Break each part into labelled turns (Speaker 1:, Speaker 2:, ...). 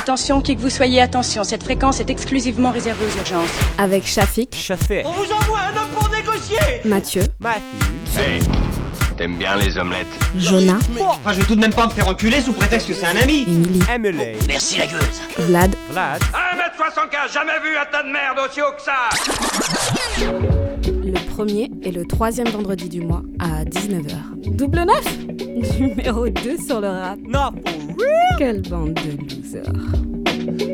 Speaker 1: Attention, qui que vous soyez, attention, cette fréquence est exclusivement réservée aux urgences.
Speaker 2: Avec Shafik,
Speaker 3: Chafé.
Speaker 2: Mathieu,
Speaker 3: Matthew.
Speaker 4: Hey, t'aimes bien les omelettes?
Speaker 2: Jonah,
Speaker 5: Enfin, je vais tout de même pas me faire enculer sous prétexte que c'est un ami.
Speaker 2: Emily,
Speaker 3: Emily.
Speaker 2: Vlad,
Speaker 3: Vlad.
Speaker 4: 1m75, jamais vu un tas de merde aussi haut que ça
Speaker 2: premier et le troisième vendredi du mois à 19h. Double neuf Numéro 2 sur le rap.
Speaker 3: Not for real.
Speaker 2: Quelle bande de losers.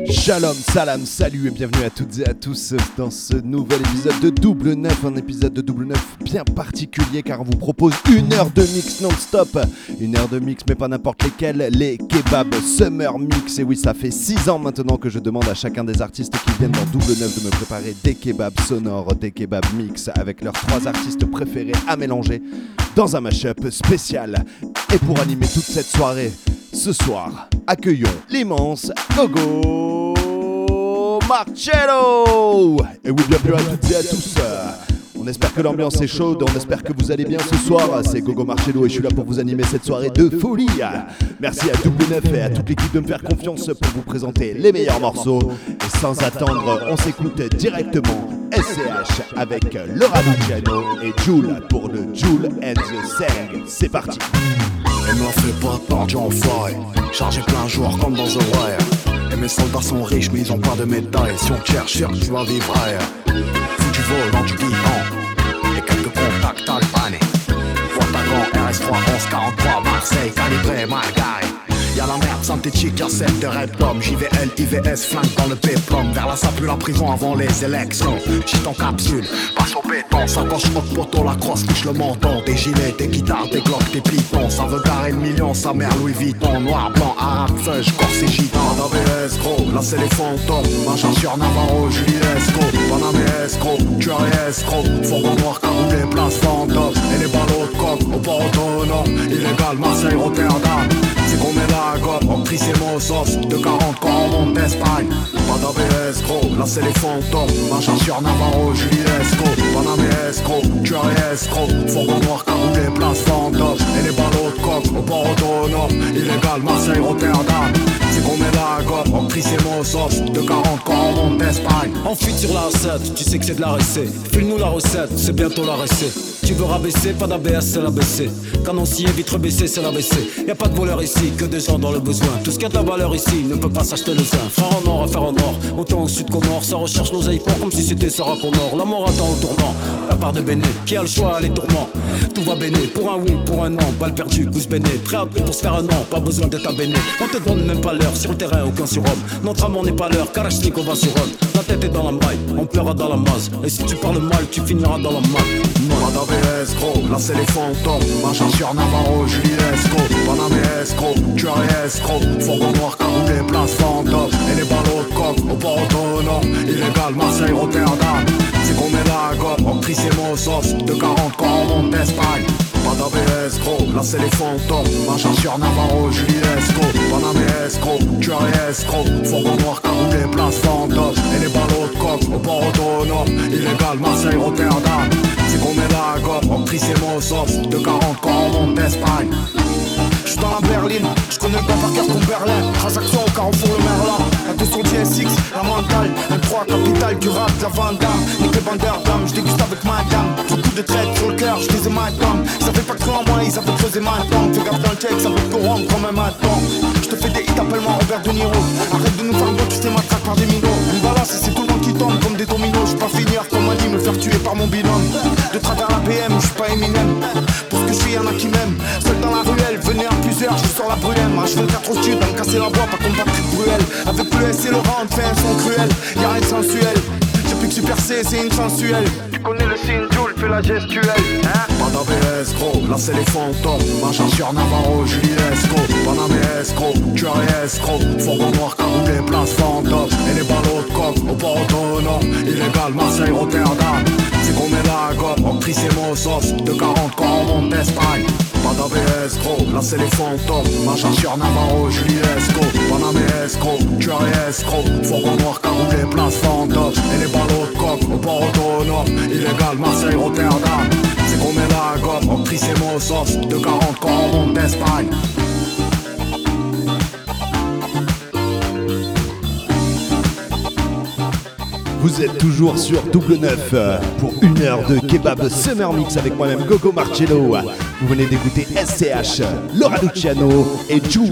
Speaker 6: Shalom, salam, salut et bienvenue à toutes et à tous dans ce nouvel épisode de Double Neuf, un épisode de Double Neuf bien particulier car on vous propose une heure de mix non-stop, une heure de mix mais pas n'importe lesquels, les kebabs Summer Mix. Et oui ça fait 6 ans maintenant que je demande à chacun des artistes qui viennent dans Double Neuf de me préparer des kebabs sonores, des kebabs mix avec leurs trois artistes préférés à mélanger dans un mashup spécial. Et pour animer toute cette soirée, ce soir, accueillons l'immense Gogo Marcello Et oui, bienvenue à toutes et à tous on espère que l'ambiance est chaude, on espère que vous allez bien ce soir. C'est Gogo Marcello et je suis là pour vous animer cette soirée de folie. Merci à Double Neuf et à toute l'équipe de me faire confiance pour vous présenter les meilleurs morceaux. Et sans attendre, on s'écoute directement SCH avec Laura Luciano et Jules pour le Jules and the Sang. C'est parti.
Speaker 7: Elle me fait pas par John Fly Chargé plein jour comme dans The Wire. Et mes soldats sont riches mais ils ont pas de médailles Si on cherche que tu vas vivre ailleurs. Si tu voles dans du guidon Et quelques contacts à le pané Vois ta grand RS3 1143 Marseille calibré mal Y'a la merde synthétique, y'a celle de Reptom JVL, IVS, flingue dans le péplum Vers la sapue, la prison avant les élections. J'suis en capsule, passe au béton. Sacoche au poteau, la crosse touche le menton. Des gilets, des guitares, des glocks, des pitons. Ça veut garer le million, sa mère Louis Vuitton. Noir, blanc, arabe, feuge, corse et gitan. ABS, gros, là c'est les fantômes. Machin sur Navarro, Juliesco Paname escroc, tueur et escroc Fourgon noir, cagoulé, place fantôme Et les ballots de coque, au port autonome. Illégal, Marseille, Rotterdam qu'on met la gomme, on crie ses mots sauce De 40 quand on monte d'Espagne. Pas d'ABS gros, là c'est les fantômes. Machin sur Navarro, Juliesco Paname escroc, tueur et escroc. Fourgon noir, cagoulé, place fantôme. Et les ballots de coque, au port autonome. Illégal, Marseille, Rotterdam. C'est qu'on met la gomme, on crie ses mots sauce De 40 quand on monte d'Espagne.
Speaker 8: On fuit sur la recette, tu sais que c'est de la recette. File-nous la recette, c'est bientôt la recette. Tu veux rabaisser, pas d'ABS, c'est la BC. Canoncier, vitre baissée, c'est la BC. Y a pas de voleur ici, que des gens dans le besoin. Tout ce qui a de la valeur ici ne peut pas s'acheter le sein. Frère en or, affaire en or, autant au sud qu'au nord. Ça recherche nos aïforts comme si c'était Sarah Connor. La mort attend au tournant, la part de Béné. Qui a le choix, les tourments. Tout va béné, pour un oui, pour un non. Balle perdue, pouce béné. Prêt à pour se faire un non, pas besoin d'être abéné. On te donne même pas l'heure, sur le terrain, aucun surhomme. Notre amour n'est pas l'heure, Kalachnikov va sur homme. La tête est dans la maille, on pleura dans la masse. Et si tu parles mal, tu finiras dans la malle.
Speaker 7: D'ABS gros, là c'est les fantômes Machin sur Navarro, escroc, tueur et escroc. Fourgon noir, cagoulé, place fantôme Et les ballots de coque, au port autonome. Illégal, Marseille, Rotterdam. C'est qu'on met la gomme, on crie ses mots sauce De 40 quand on monte d'Espagne. Pas d'ABS gros, là c'est les fantômes. Machin sur Navarro, Juliesco Paname escroc, tueur et escroc. Fourgon noir, cagoulé, place fantôme Et les ballots de coque, au port autonome. Illégal, Marseille, Rotterdam. C'est qu'on met la gomme, on crie ses mots sauce De 40 quand on monte d'Espagne Dans la berline, j'connais pas par cœur ton Berlin. Transaction au carrefour le Merlin. Un 200 SX, la mentale Un 3 capital du rap, la vandame. Nique les bandeurs d'âme, j'déguste avec ma dame. Tout coup de traite sur le cœur, j'disais ma dame. Ça fait pas que en moi, ils avaient creusé ma dame. Fais gaffe dans le check, ça peut te corrompre comme un maton J'te fais des hits, appelle-moi Robert De Niro. Arrête de nous faire le tu fais ma traque par des minots. Une balance c'est tout le monde qui tombe comme des dominos. J'suis pas finir comme dit me faire tuer par mon binôme. De travers la PM, j'suis pas Eminem que j'suis, y'en a qui m'aiment Seul dans la ruelle, venez à plusieurs, j'suis sur la brûlée. Moi j'veux 4 au sud, me casser la voix, pas comme Patrick Bruel. Avec le S et le rang, fait un son cruel. Y'a rien de sensuel. Depuis que j'suis percé, c'est une sensuelle. Tu connais le signe, Jules, fais la gestuelle hein? Pas d'ABS gros, là c'est les fantômes. Machin sur Navarro, Juliesco Paname escroc, tueur et escroc Fourgon noir, cagoulé, place fantôme Et les ballots de coque, au port autonome, illégal Marseille, Rotterdam. C'est qu'on met la gomme, actrice et Mossos, de 40 quand on monte d'Espagne. Pas d'ABS gros, là c'est les fantômes. Machin sur Navarro, Juliesco Panamé escroc, tueur et escroc. Fourgon noir, cagoulé, place fantôme. Et les ballots de coque au port autonome. Illégal, Marseille, Rotterdam. C'est qu'on met la gomme, actrice et Mossos De 40 quand on monte d'Espagne
Speaker 6: Vous êtes toujours sur Double Neuf euh, pour une heure de kebab Summer Mix avec moi-même Gogo Marcello. Vous venez d'écouter SCH, Laura Luciano et Joule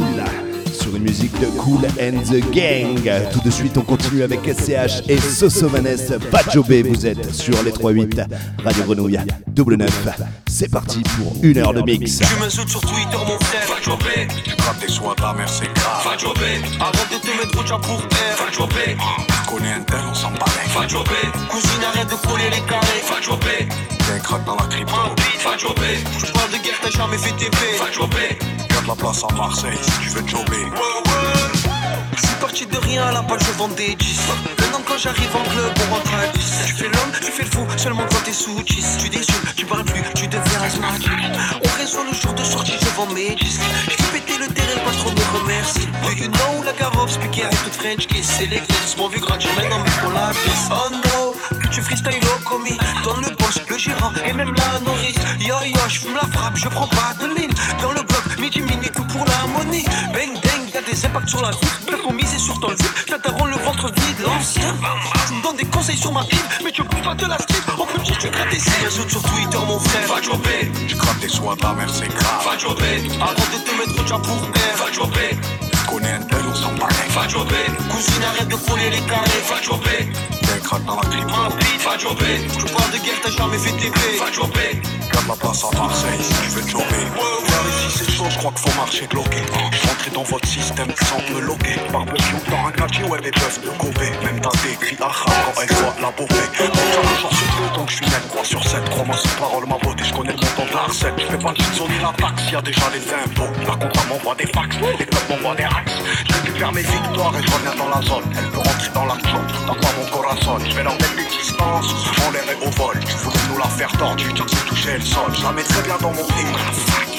Speaker 6: sur une musique de Cool and the Gang. Tout de suite, on continue avec SCH et Sosomanes Bajobé. Vous êtes sur les 3-8 Radio Grenouille Double Neuf. C'est parti pour une heure de mix.
Speaker 9: Tu m'insultes sur Twitter, mon frère. Fajobé.
Speaker 7: Tu grattes tes soins, ta mère c'est grave
Speaker 9: Fajobé. Arrête de te mettre au chat pour terre. Fajobé.
Speaker 7: Tu connais un tel, on s'en balèque
Speaker 9: Fajobé. Cousine, arrête de coller les carrés. Fajobé.
Speaker 7: Viens craque dans la crypto
Speaker 9: Fajobé. Je parle de guerre, t'as jamais fait TP. Fajobé.
Speaker 7: Garde la place à Marseille si tu veux jobber
Speaker 9: Je suis parti de rien à la page, je vends des 10 Maintenant quand j'arrive en club, on rentre à 10 Tu fais l'homme, tu fais le fou, seulement quand t'es sous 10 Tu déçus, tu parles plus, tu deviens asthmatique On résout le jour de sortie, je vends mes disques. Je fais péter le terrain, le patron me remercie. Do you know la garotte, speaker avec toute French kiss. C'est les kids, mon vieux gratuit, maintenant mais pour la Oh no, tu freestyle au commis. Dans le boss, le gérant et même la nourrice. Yo yo, je fume la frappe, je prends pas de ligne Dans le bloc, midi mini, tout pour l'harmonie Bang bang, des impacts sur la vie pour miser sur ton vue, ça t'arrond le ventre vide L'ancien, tu me donnes des conseils sur ma vie Mais tu bouges pas de la street, en plus tu grattes des cils Réseau sur Twitter mon frère, va jobber
Speaker 7: Tu grattes tes soins, ta mère c'est grave
Speaker 9: Va jobber, arrête de te mettre au pour terre Va jobber,
Speaker 7: connais un tel, on s'en balèque
Speaker 9: va jobber Cousine arrête de coller les carrés, va jobber
Speaker 7: Viens craque dans la crypto
Speaker 9: Ma bite, va jobber Je parle de guerre, t'as jamais fait TP Va jobber
Speaker 7: Garde la place à Marseille si tu veux jobber Vers ici c'est chaud, je crois qu'il faut marcher bloqué. J'entrais dans votre système sans me loquer. Barbecue dans un quartier, ouais les peuvent me gober Même t'as des cris à quand elle voit la bobée Déjà le jour sur deux, donc je suis net 3 sur 7, crois-moi cette parole ma je fais pas de ni la taxe, y a déjà les impôts La compta m'envoie des fax, les clubs m'envoient des racks. Je récupère mes victoires et je reviens dans la zone. Elle peut rentrer dans la zone, dans pas mon corazon Je vais leur mettre des distances, en l'air et au vol. Tu voulais nous la faire tordue, que c'est touché le sol. Je la mets très bien dans mon ring,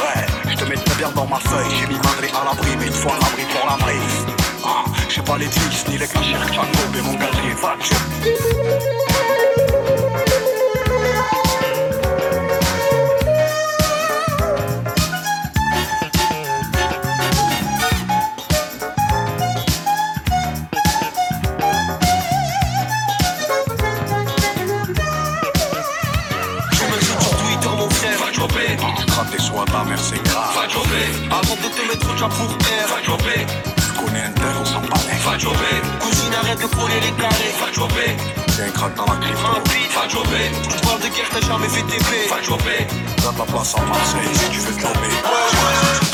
Speaker 7: ouais Je te mets très bien dans ma feuille, j'ai mis Madrid à l'abri Mais une fois à l'abri pour la brise. Ah, J'ai pas les tricks, ni les clichés, Django Mais mon gazier va
Speaker 9: Tu te chat pour terre Va jobber,
Speaker 7: Tu connais un tel, on s'en balèque
Speaker 9: va jobber. Cousine arrête de coller les carrés, va jobber.
Speaker 7: Viens craque dans la
Speaker 9: bite, va jobber. Je parle de guerre, t'as jamais fait TP Va jobber.
Speaker 7: Garde la place à Marseille si tu veux jobber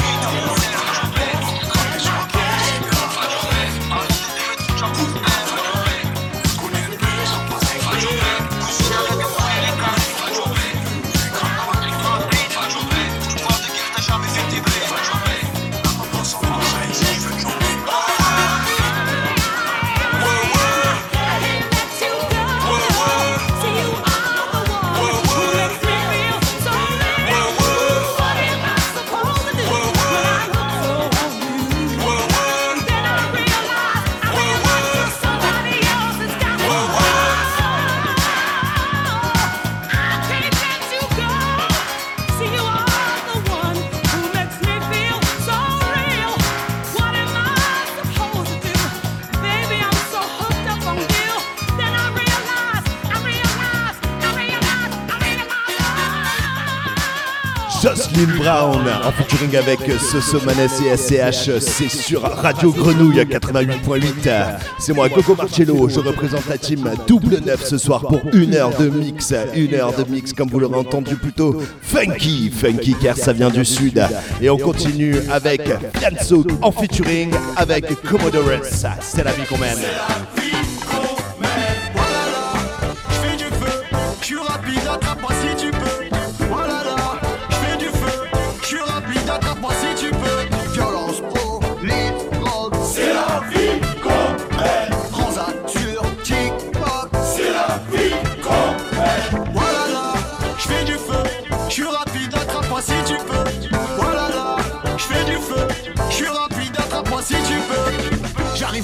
Speaker 6: Jocelyn Brown en featuring avec Soso Manes et SCH, c'est sur Radio Grenouille 88.8. C'est moi Coco Marcello, je représente la team Double Neuf ce soir pour une heure de mix, une heure de mix comme vous l'aurez entendu plutôt funky, funky car ça vient du sud. Et on continue avec Fianso en featuring avec Commodores, c'est la vie qu'on mène.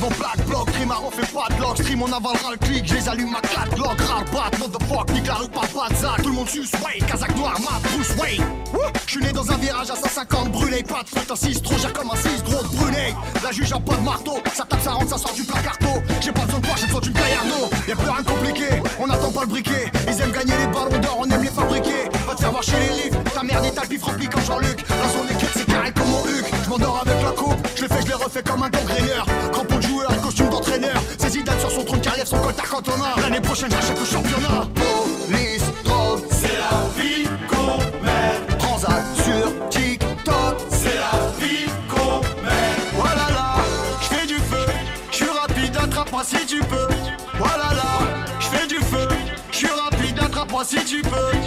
Speaker 10: En black bloc, crime on fait pas de lock, stream on avalera le clic, je les allume à 4 log, rare bat, motherfuck, nique la rue, pas pas de tout le monde suce, ouais, Kazakh noir, ma Bruce Wayne. Je suis né dans un virage à 150 brûlé, pas de faute, 6 trop cher comme un 6 drôle brûlé. La juge a pas de marteau, ça tape, ça rentre, ça sort du placarto. J'ai pas besoin de quoi, j'ai besoin d'une Gallardo. Y'a plus rien de compliqué, on attend pas le briquet. Ils aiment gagner les ballons d'or, on aime les fabriquer. Va te faire voir chez les rives, ta merde est talpif rempli comme Jean-Luc. La zone équipe, Je m'endors avec la coupe, je les fais, je les refais comme un gangréneur. Crampon de joueur, costume d'entraîneur. C'est Zidane sur son trône carrière, son coltard cantonat. L'année prochaine, j'achète le championnat. Police, drogue, c'est la vie qu'on mène. Transat sur TikTok, c'est la vie qu'on mène. Voilà là, je fais du feu, je suis rapide, attrape-moi si tu peux. Voilà là, je fais du feu, je suis rapide, attrape-moi si tu peux.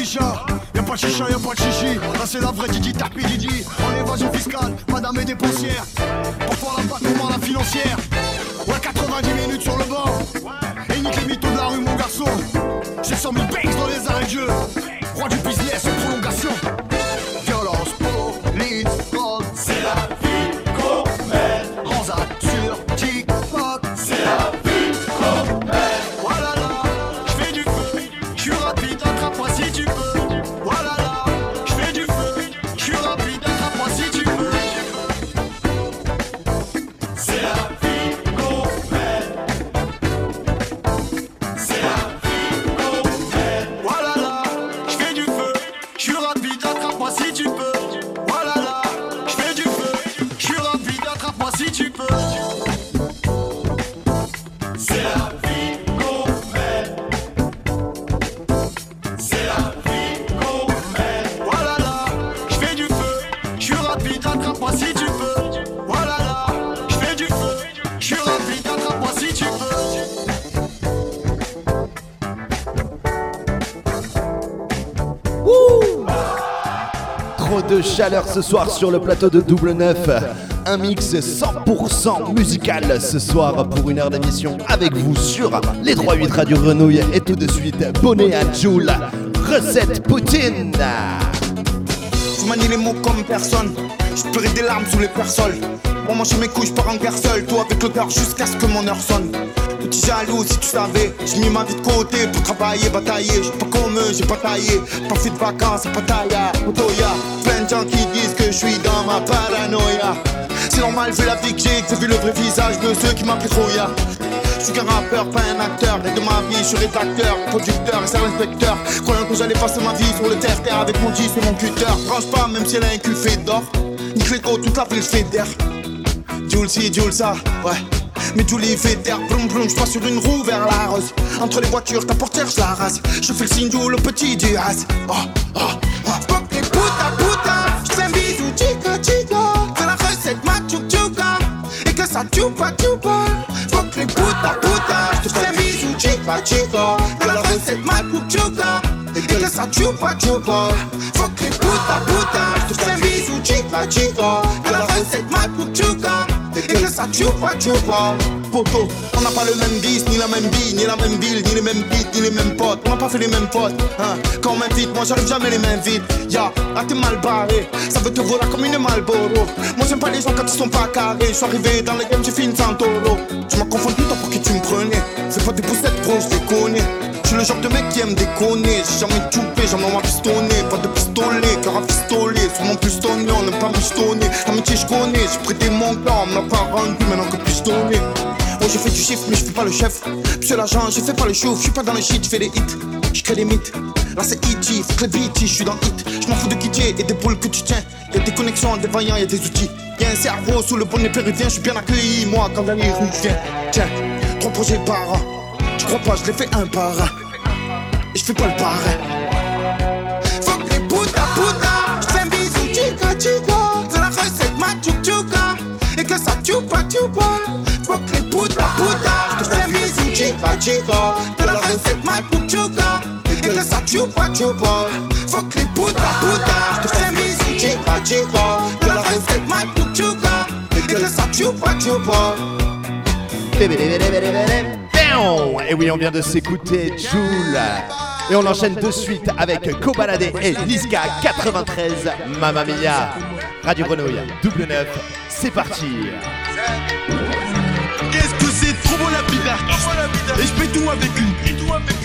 Speaker 10: On y'a pas de chicha, y'a pas de chichi. Là, c'est la vraie Didi Tapi Didi. En évasion fiscale, madame est dépensière. Parfois la patte, comment la financière. Ouais, 90 minutes sur le banc. Et nique les mythos de la rue, mon garçon. J'ai 100 000 banks dans les arrêts de jeu.
Speaker 6: De chaleur ce soir sur le plateau de Double Neuf. Un mix 100% musical ce soir pour une heure d'émission avec vous sur les 3-8 Radio Grenouille et tout de suite bonnet à Joule. Recette Poutine.
Speaker 11: Je manie les mots comme personne. Je pleurais des larmes sous les persoles. Pour manger mes couilles, je pars en guerre seul. Toi avec le cœur jusqu'à ce que mon heure sonne. Petit jaloux, si tu savais, j'ai mis ma vie de côté pour travailler, batailler. Suis pas comme eux, j'ai pas taillé. Fait de vacances, taillé. Otoya, plein de gens qui disent que je suis dans ma paranoïa. C'est normal vu la vie que j'ai, que j'ai vu le vrai visage de ceux qui m'appellent Troya. Je suis qu'un rappeur, pas un acteur. Et de ma vie, je suis rédacteur, producteur et c'est l'inspecteur. Croyant que j'allais passer ma vie sur le terre-terre avec mon 10 et mon cutter. Branche pas, même si elle a un cul fait d'or. Nique les côtes, toute la ville fait d'air. Jules ci, Jules ça, ouais. Mais Julie fait d'air, plom plom, je sur une roue vers la rose. Entre les voitures, ta portière, je la rase. Je fais le signe du le petit du as. Oh, oh, oh. Fuck les puta puta, je fais un bisou, chica chica. Que la recette ma tchouk tchouka. Et que ça tchoupa tchoupa. Fuck les puta puta, je fais un bisou, chica chica. Que la recette ma tchouk tchouka. Et que ça tchoupa tchoupa. Fuck les puta puta, je fais un bisou, chica chica. Poto, on n'a pas le même bis, ni la même vie, ni la même ville, ni les mêmes beats, ni les mêmes potes. On n'a pas fait les mêmes potes. Hein. Quand on m'invite, moi j'arrive jamais les mains vides. Ya, là t'es mal barré. Ça veut te voler comme une Malboro. Moi j'aime pas les gens quand ils sont pas carrés. Je suis arrivé dans le game, j'ai fini sans taureau. Tu m'as confondu, toi pour qui tu me prenais. C'est pas des poussettes, bro, je les. Je suis le genre de mec qui aime déconner. J'ai jamais toupé, jamais on m'a pistonné. Pas de pistolet, cœur à pistolet. Sur mon pistonné, on n'aime pas pistonner. L'amitié, je connais. J'ai prêté mon temps, on me l'a pas rendu. Maintenant que pistonné. Oh, j'ai fait du chiffre, mais je suis pas le chef. Monsieur l'agent, j'ai fait pas le show. Je suis pas dans le shit, je fais des hits. Je crée des mythes. Là, c'est E.T., faut les je suis dans hit. Je m'en fous de quitter et des boules que tu tiens. Y'a des connexions, des vaillants, y'a des outils. Y'a un cerveau sous le bonnet péruvien. Je suis bien accueilli, moi, quand la nuit vient. Tiens, trois projets par an. Tu crois pas, je les fais un par un. Et je fais pas le parrain. Fuck les puta puta.
Speaker 12: chica. C'est la recette machuchuka. Et que ça chupa chupa. Faut que les putas putas. Je fais musique chica chica. C'est la recette machuchuka. Et que ça chupa chupa. Faut que les putas putas. Je fais musique chica chica. C'est la recette machuchuka. Et que ça chupa chupa.
Speaker 6: Et oui, on vient de s'écouter Joule. Et on enchaîne de suite avec Kobalade et Niska 93 Mamma Mia. Radio Grenouille, double neuf, c'est parti.
Speaker 13: Qu'est-ce que c'est? Trop la Et je fais tout avec une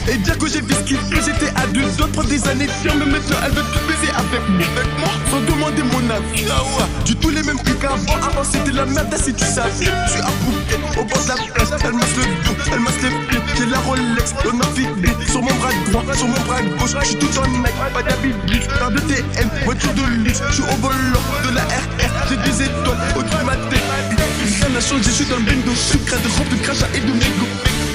Speaker 13: et dire que j'ai vu ce qu'il j'étais adulte, d'autres prendre des années tiens mais maintenant elle veut tout baiser avec moi, sans demander mon avis. Ah ouais, du tout les mêmes trucs qu'avant, avant c'était la merde, si tu savais. Je suis à bouquet, au bord de la plage, elle masse le dos, elle masse les pieds, j'ai la Rolex, on a sur mon bras droit, sur mon bras gauche, je suis tout en mec, pas d'habit gris, pas de TN, voiture de luxe, je suis au volant de la RR, j'ai des étoiles au-dessus de ma tête. Rien n'a changé, je suis dans le bingo, je suis crade, de et de mégo.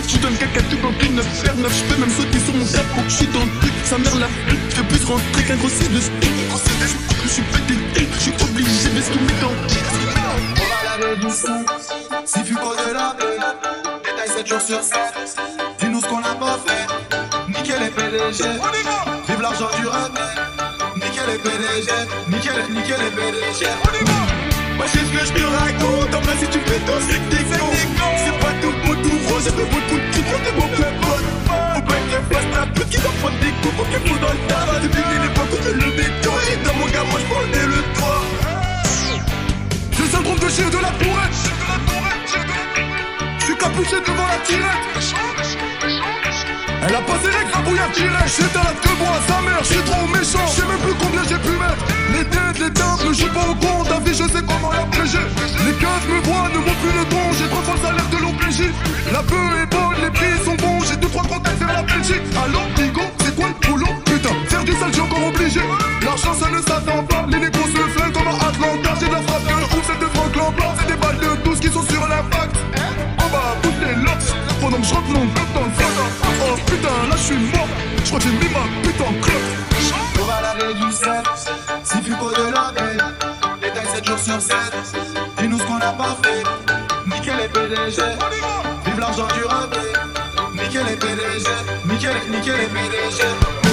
Speaker 13: Je donne caca tout comme 9 9 je peux même sauter sur mon cap je suis dans le truc. Sa mère la oh, je plus rentrer qu'un gros de Je suis pété, je suis obligé de ce qu'il met dans
Speaker 14: On va laver si tu causes de la paix 7 jours sur 7, dis-nous ce qu'on a pas fait. Nickel et PDG, vive l'argent du rap Nickel et PDG, nickel, nickel et PDG
Speaker 13: Sais ce que je te raconte. En vrai si tu c'est t'es C'est pas tout beau tout rose C'est pas beau tout tout tout t'es bon Faut pas que fasse ta pute qui doit prendre des coups Faut qu'il dans le tabac Depuis l'époque où je le béton Et dans mon gars moi je prenais le toit le syndrome de chien de la tourette Je suis capuché devant la tirette elle a passé les grabouilles tirées J'étais à la deux bois sa mère, je suis trop méchant. Je même plus combien j'ai pu mettre. Les têtes, les temples, je suis pas au compte Ta vie je sais comment la piéger Les keufs me voient, ne m'ont plus le don J'ai trois fois le salaire de l'OPJ. La bœuf est bonne, les prix sont bons. J'ai deux trois contacts vers la Belgique Allô, Bigo, c'est quoi le boulot? Putain, faire du sale, j'ai encore obligé. L'argent ça ne s'attend pas. Les négros se flinguent comme à Atlanta. J'ai de la frappe de ouf, c'est de Franklin Blanc. C'est des balles de 12 qui sont sur l'impact Pendant que je bloc dans le sac Oh putain, là je suis mort Je crois que j'ai mis ma pute en clope
Speaker 14: On va laver du 7. Si fut cause de la paix. Détail 7 jours sur 7. Dis-nous ce qu'on a pas fait. Nickel les PDG. Vive l'argent du raté. Nickel les PDG. Nickel, nickel les PDG.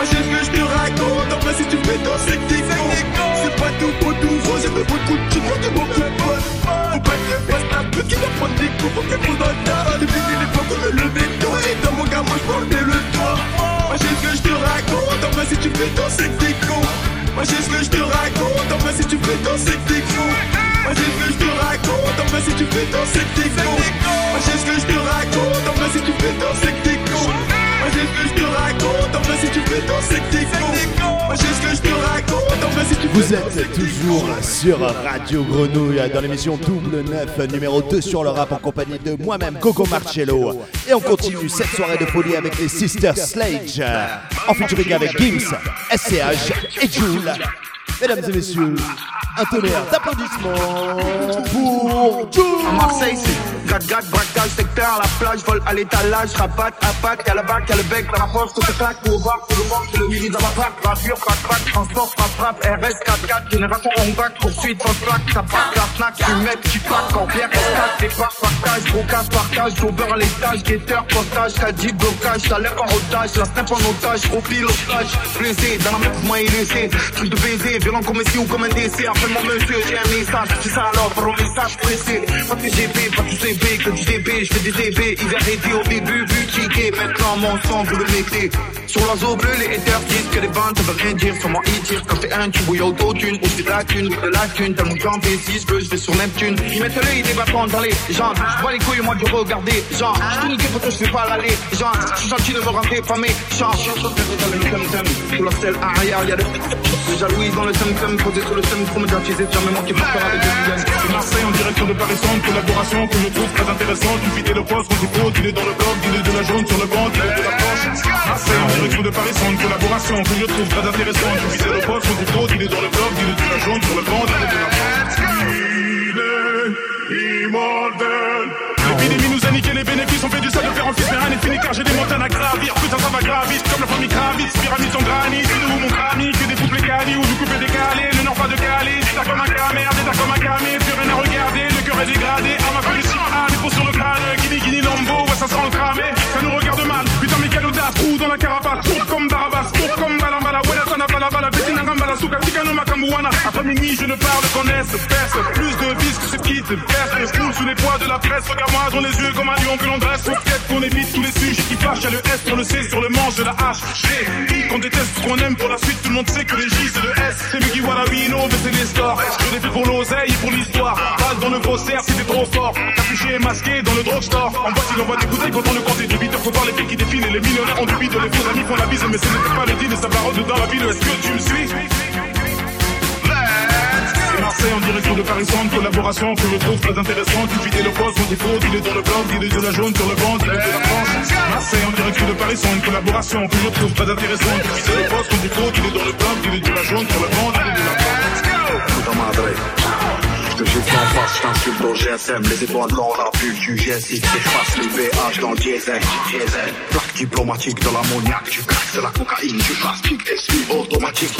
Speaker 13: Moi je que je te raconte. En vrai si tu fais ton c'est que t'es con. C'est pas tout beau tout rose fait beaucoup de trucs Tu m'en fais bonne Faut pas que fasse ta pute qui doit prendre des coups. Faut faut dans le tabac Depuis l'époque où je le béton Et dans mon gars moi je prenais le toit Moi je ce que je te raconte. En vrai si tu fais ton c'est que t'es con. Moi je ce que je te raconte. En vrai si tu fais ton c'est que t'es con. Moi je sais ce que je te raconte. En vrai si tu fais c'est que t'es con. Moi je sais ce que je te raconte. En vrai si tu fais ton
Speaker 6: Vous êtes toujours sur Radio Grenouille dans l'émission Double 9 numéro 2 sur le rap en compagnie de moi-même Coco Marcello. Et on continue cette soirée de folie avec les Sisters Slage en featuring avec Gims, SCH et Joule. Mesdames et messieurs, un tonnerre d'applaudissements pour Joule.
Speaker 11: C'est gad-gad, braquage, secteur, la plage, vol à l'étalage, rabat, patte, y'a la bac, y'a le bec, la poche, tout se claque, au bar, tout le monde, c'est le midi dans ma bac, gravure, frappe, frappe, transport, frappe, frappe, RS, 4-4, génération on bac, poursuite, sans plaque, ça part, la fnac, tu mets, tu pack, en pierre, escale, départ, partage, gros casse, partage, beurre à l'étage, guetteur, postage, caddie, blocage, salaire en otage, la snap en otage, gros pilotage, blessé, dans la même moi il laissé, truc de baiser, violent comme ici ou comme un décès, appelle-moi monsieur, j'ai un message, c'est ça alors, par un message pressé, pas de GB, pas de Que du DB, je fais des DB, hiver été au début, vu maintenant mon sang, vous le mettez, sur l'oiseau bleu, les haters disent que les bandes, ça veut rien dire, moi ils tirent, quand c'est un tube, ou y'a autotune, ou c'est de la thune, de la thune, tellement grand si je je vais sur Neptune, ils mettent l'œil des bâtons dans les jambes, je vois les couilles, moi, de regarder, genre, je niqué, pour que je fais pas l'aller, genre, je suis gentil, ne me rendez pas mes chants, je suis dans le tum-tum, sur la selle arrière, y'a des jalouies dans le tum-tum, posé sur le tum, trop médiatisé, jamais manqué de peur avec des.
Speaker 15: De Marseille en direction de Paris Centre, collaboration que je trouve très intéressante. Tu vides le poste quand il faut, es dans le bloc, es de la jaune sur le banc, es de la. Marseille en direction de Paris Centre, collaboration que je trouve très intéressante. Tu vides le poste quand il faut, es dans le bloc, tu es de la jaune sur le banc, es de la planche. Il est immortel. L'épidémie nous a niqué les bénéfices, on fait du sale de faire en fils, mais rien n'est fini car j'ai des montagnes à gravir. Putain, ça va gravir, comme la famille Kravitz, pyramide en granit, c'est nous mon crâne, que des poupées Cali ou du coupé décalé, le nord pas de Cali, t'as comme un camé, je ne parle qu'en S, perce, plus de vis que ce qui te perce, je roule sous les poids de la presse, regarde-moi dans les yeux comme un lion que l'on dresse, faut peut-être qu'on évite tous les sujets qui fâchent, y'a le S sur le C, sur le manche de la H, G, I, qu'on déteste, ce qu'on aime pour la suite, tout le monde sait que les J c'est le S, c'est lui qui voit la wino, mais c'est les stores, je l'ai fait pour l'oseille, pour l'histoire, passe dans le faussaire si t'es trop fort, capuché et masqué dans le drugstore, en boîte il envoie des bouteilles quand on le compte. Et de 8 heures faut voir les filles qui défilent. Et les millionnaires ont du bide, les faux amis font la bise, mais ce n'était pas le deal, ça barode dans la ville, est-ce que tu me suis? Marseille en direction de Paris Centre, collaboration que je trouve très intéressante. Tu au poste, mon défaut, il est dans le blog, il est de la jaune sur le ventre, il est de la France. Marseille en direction de Paris Centre, collaboration que je trouve très intéressante. Tu au poste, mon défaut, il est dans le blog, il est de la jaune sur le ventre, il est de la France.
Speaker 16: Puta madre. J'ai fait en face, je t'insulte au GSM, les étoiles dans la vue du GSX, et les VH dans le diesel, diesel. Plaque diplomatique dans l'ammoniaque, tu craques, c'est la cocaïne, tu plastique, esprit automatique.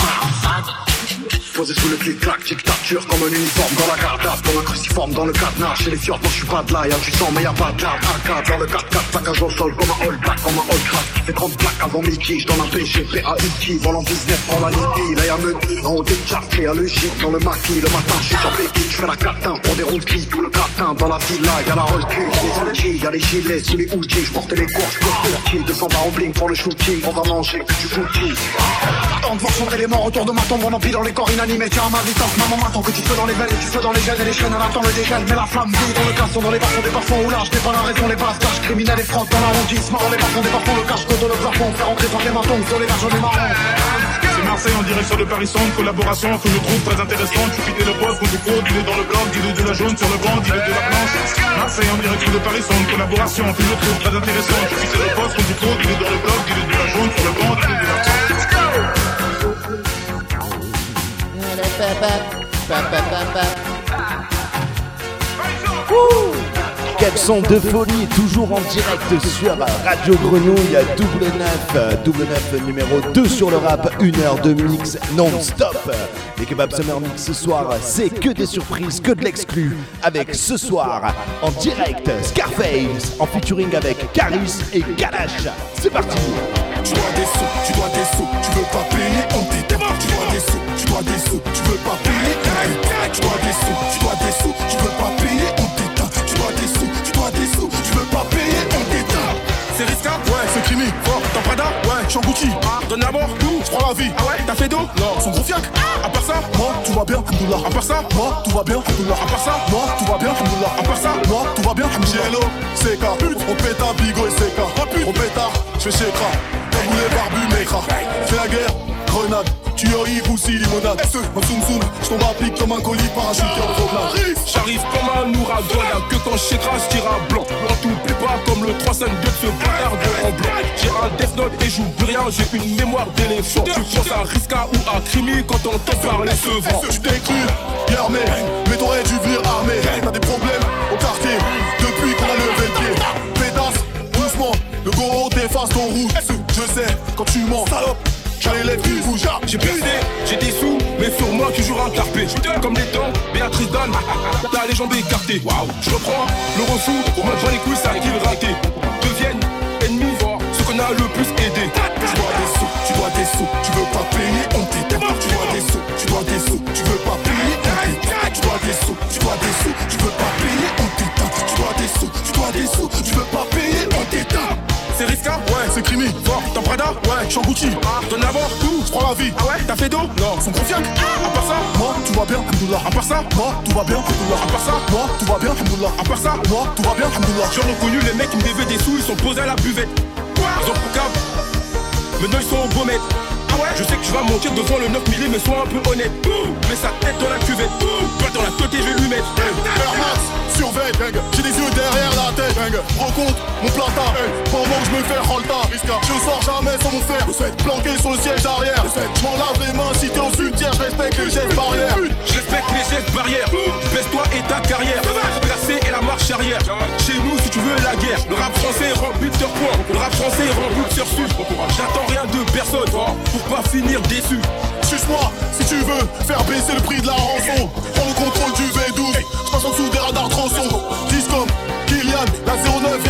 Speaker 16: Posé sous le clic-clac, dictature comme un uniforme dans la garde comme un cruciforme dans le cadenas. Chez les fjords, moi je suis pas de là, y'a du sang, mais y'a pas de. Arcade dans le 4-4, saccage au sol comme un all-back, comme un all-crack. Fait 30 plaques avant je donne un Uki, volant 19, prends la ligne, là y'a me en haut des charts, y'a le dans le maquis. Le matin, je suis sur les je fais la catin pour des qui tout le gratin dans la villa, y'a la roll cul, les LG, y'a les gilets sous les hoodies, je porte les courses, je peux 200 barres en bling pour le shooting, on va manger que du footing. Attends de voir son élément autour de ma tombe, on empile dans les corps inanimés, tiens ma vitesse, maman m'attend que tu fais dans les veines et tu fais dans les gènes et les chaînes, elle attend le dégel, mais la flamme vit dans le casson, dans les parfums des parfums au large, pas la raison, les bases caches, criminels et frottes dans l'arrondissement, les parfums des parfums, le cache-côte dans le plafond, faire entrer par les mentons, sur les verges, les marrons.
Speaker 15: Marseille en direction de Paris Centre, collaboration que je trouve très intéressante. Tu fidèle au poste, mon défaut, il est dans le blanc, il est de la jaune sur le il est de la planche. Marseille en direction de Paris Centre, collaboration que je trouve très intéressante. Tu fidèle au poste, mon défaut, il est dans le blanc, il est de la jaune sur le il est de la planche.
Speaker 6: Quel son de folie, toujours en direct sur Radio Grenouille, double 9, double 9 numéro 2 sur le rap, une heure de mix non-stop. Les kebabs Summer Mix ce soir, c'est que des surprises, que de l'exclu, avec ce soir en direct Scarface en featuring avec Caris et Galash. C'est parti.
Speaker 17: Tu dois des sous, tu dois des sous, tu veux pas payer, on t'éteint. Tu dois des sous, tu dois des sous, tu veux pas payer. Tu dois des sous, tu dois des sous, tu veux pas payer,
Speaker 18: Ouais, c'est Crimi. Fort, t'en Prada Ouais, je suis en Gucci. Donne la mort Tout, je prends la vie. Ah ouais T'as fait d'eau Non. Son gros fiac À part ça Moi, tout va bien, Alhamdoulilah. À part ça Moi, tout va bien, Alhamdoulilah. À part ça Moi, tout va bien, Alhamdoulilah. À part ça Moi, tout va bien, Alhamdoulilah. Hello, CK. On pète à Bigo et CK. On pétard, je fais Shekra. Cagoulé, barbu, mécra. Fais la guerre, grenade. Tu Yves aussi limonade. En soum soum, je tombe à pic comme un colis parachuté en promenade.
Speaker 19: J'arrive comme un ouragan, y'a que quand j'écrase, à blanc. Non, t'oublies pas comme le 3 5 de ce bâtard de en blanc. J'ai un death note et j'oublie rien, j'ai une mémoire d'éléphant. Tu penses à Riska ou à Crimi quand on entend parler ce vent.
Speaker 17: Tu cru, bien armé, mais t'aurais dû venir armé. T'as des problèmes au quartier, depuis qu'on a levé le pied. Pétasse, doucement, le goro t'efface ton rouge. Je sais, quand tu mens, salope, les lèvres qui bougent.
Speaker 19: J'ai plus j'ai des sous, mais sur moi toujours un carpé. Comme les dents, Béatrice Dan, t'as les jambes écartées. Waouh, je reprends le me prend les couilles, ça qu'il raté. Deviennent ennemis, ceux qu'on a le plus aidé.
Speaker 17: Tu dois des sous, tu dois des sous, tu veux pas payer, on t'éteint. Tu dois des sous, tu dois des sous, tu veux pas payer, on t'éteint. Tu dois des sous, tu dois des sous, tu veux pas payer, on t'éteint. Tu dois des sous, tu dois des sous, tu veux pas payer.
Speaker 18: C'est Risca Ouais, c'est Crimi. Fort, t'en Prada Ouais, je suis en Gucci. Donne la mort Tout, je prends la vie. Ah ouais T'as fait d'eau Non. Son gros fiac À part ça
Speaker 17: Moi, tout va bien, Alhamdoulilah.
Speaker 18: À part ça
Speaker 17: Moi, tout va bien, Alhamdoulilah.
Speaker 18: À part ça
Speaker 17: Moi, tout va bien, Alhamdoulilah.
Speaker 18: À part ça
Speaker 17: Moi, tout va bien, Alhamdoulilah.
Speaker 19: J'ai reconnu les mecs qui me devaient des sous, ils sont posés à la buvette. Ils ont pour câble. Maintenant ils sont au beau. Je sais que tu vas monter devant le 9 mm, mais sois un peu honnête. Mets sa tête dans la cuvette. Toi dans la tête, je vais lui mettre.
Speaker 17: Max, surveille, j'ai des yeux derrière la tête. Rencontre mon plata, pendant que je me fais rolta. Je sors jamais sans mon fer, planqué sur le siège arrière. Je m'en lave les mains si t'es au cimetière, je respecte les gestes barrières.
Speaker 19: Je respecte les gestes barrières. Baisse-toi et ta carrière. Chez nous, si tu veux la guerre. Le rap français rend buteur point. Le rap français rend buteur sud. J'attends rien de personne pour pas finir déçu.
Speaker 17: Suce Lâche-moi si tu veux faire baisser le prix de la rançon. Prends le contrôle du V12, je passe en dessous des radars tronçons. Discom, Kylian, la 09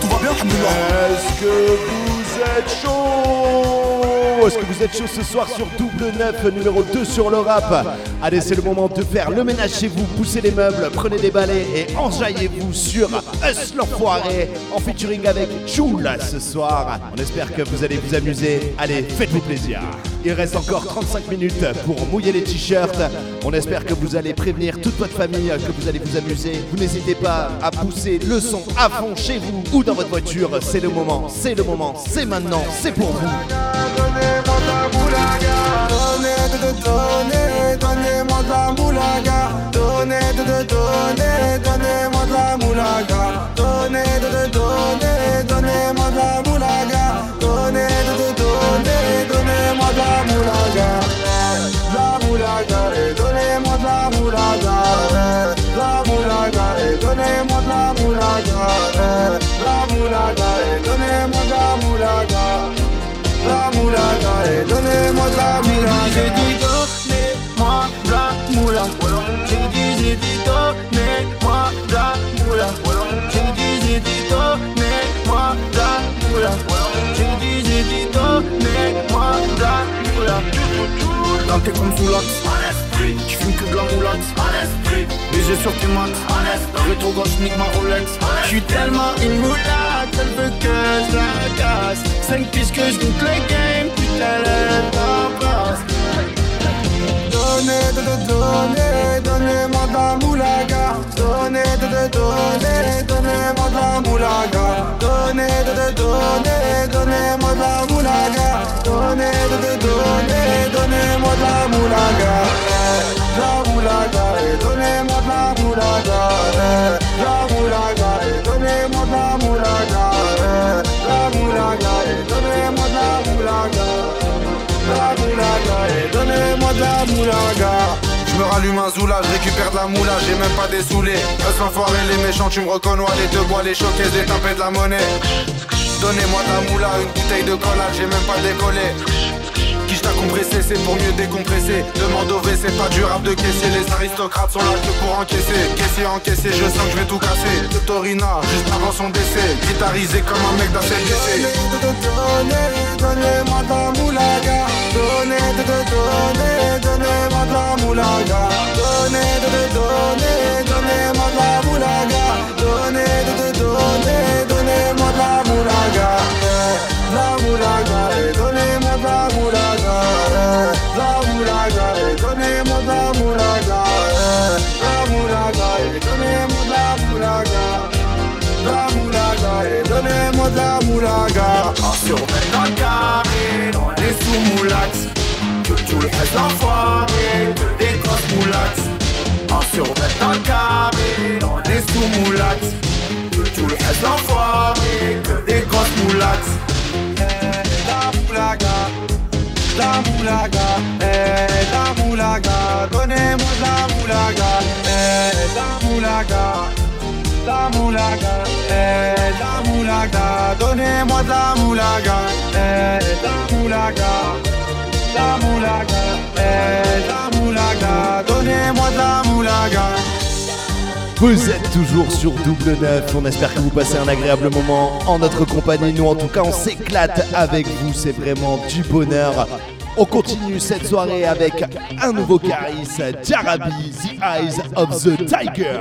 Speaker 17: Tout va bien.
Speaker 6: Est-ce que vous êtes chaud? Est-ce que vous êtes chaud ce soir sur Double 9, numéro 2 sur le rap? Allez, c'est le moment de faire le ménage chez vous, poussez les meubles, prenez des balais et enjaillez-vous sur Us l'enfoiré en featuring avec Choula ce soir. On espère que vous allez vous amuser. Allez, faites-vous plaisir. Il reste encore 35 minutes pour mouiller les t-shirts. On espère que vous allez prévenir toute votre famille, que vous allez vous amuser. Vous n'hésitez pas à pousser le son à fond chez vous ou dans votre voiture. C'est le moment, c'est le moment, c'est maintenant, c'est pour vous.
Speaker 20: La moulaga. La et la moulaga. La moulaga, et la moulaga. La moulaga, et la moulaga. La moulaga, et donnez-moi de la moulaga. J'ai de la moulaga. J'ai dit, j'ai dit donnez-moi la moulaga. J'ai dit, j'ai dit donnez-moi la moulaga. J'ai dit, j'ai dit donnez-moi la. Dans tes comptes sous l'axe, tu fumes que de la moulax. Les yeux sur tes max, rétro gauche nique ma Rolex. J'suis tellement une moulax, elle veut que je la casse. 5 pistes que je goûte le game, elle est ta place. Donnez, de donnez, donnez-moi de la moulaga. Donnez, de donnez, donnez-moi de la moulaga. Donnez, de donnez, donnez-moi de la moulaga. Donnez, de donnez, donnez-moi de la moulaga. La moulaga, et donnez-moi de la moulaga. La moulaga, et donnez-moi de la moulaga. La moulaga, et donnez-moi de la moulaga. Et donnez-moi de la moulaga.
Speaker 11: Je me rallume un zoula, je récupère de la moula, j'ai même pas des saoulés. Eux l'enfoiré, les méchants, tu me reconnais, les deux bois, les choqués, les tapés de la monnaie. Donnez-moi de la moula, une bouteille de cola, j'ai même pas décollé. Compressé, c'est pour mieux décompresser. Demande au WC, pas du rap de caissier. Les aristocrates sont là que pour encaisser. Caissier encaissé, je sens que je vais tout casser. De Torina, juste avant son décès. Guitarisé comme un mec d'ACDC.
Speaker 20: Donnez, donnez-moi de la moulaga. Donnez, donnez, donnez-moi de la moulaga. Donnez, donnez, donnez-moi de la moulaga. Donnez, donnez, de la moulaga. En surveille dans le carré, on est sous moulax. Que tout le reste l'enfoiré, des grosses moulax. En surveille dans le carré, on est sous moulax. Que tout le reste l'enfoiré, des grosses moulax. La moulaga, la moulaga, eh, la moulaga, donnez-moi de la moulaga, eh, la moulaga,
Speaker 6: Vous êtes toujours sur Double 9, on espère que vous passez un agréable moment en notre compagnie. Nous en tout cas on s'éclate avec vous, c'est vraiment du bonheur. On continue cette soirée avec un nouveau Caris, Jarabi, The Eyes of the Tiger.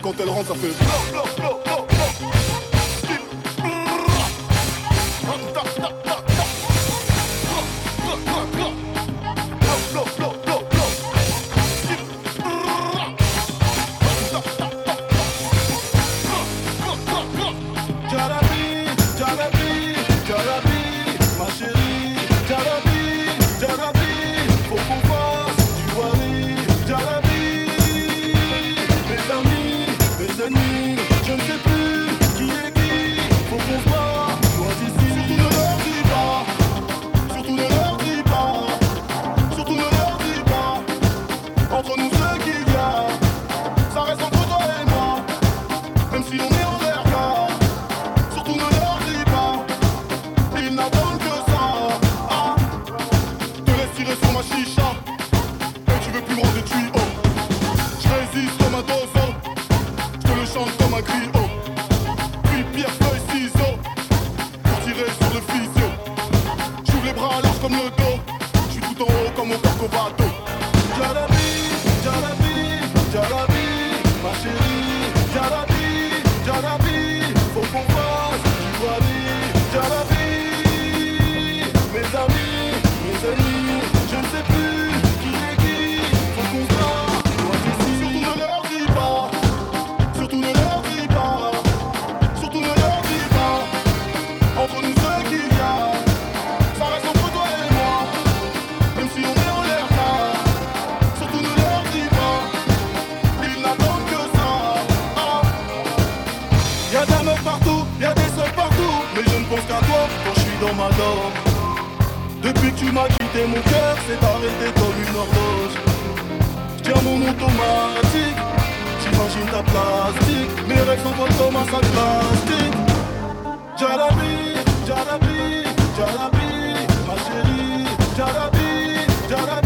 Speaker 17: Quand elle rentre, ça fait. Comme le s'est arrêté comme une horloge. Tiens mon automatique, j'imagine ta plastique. Mes rêves s'envolent comme un sac plastique. Jalabi, Jalabi, Jalabi, ma chérie. Jalabi, Jalabi,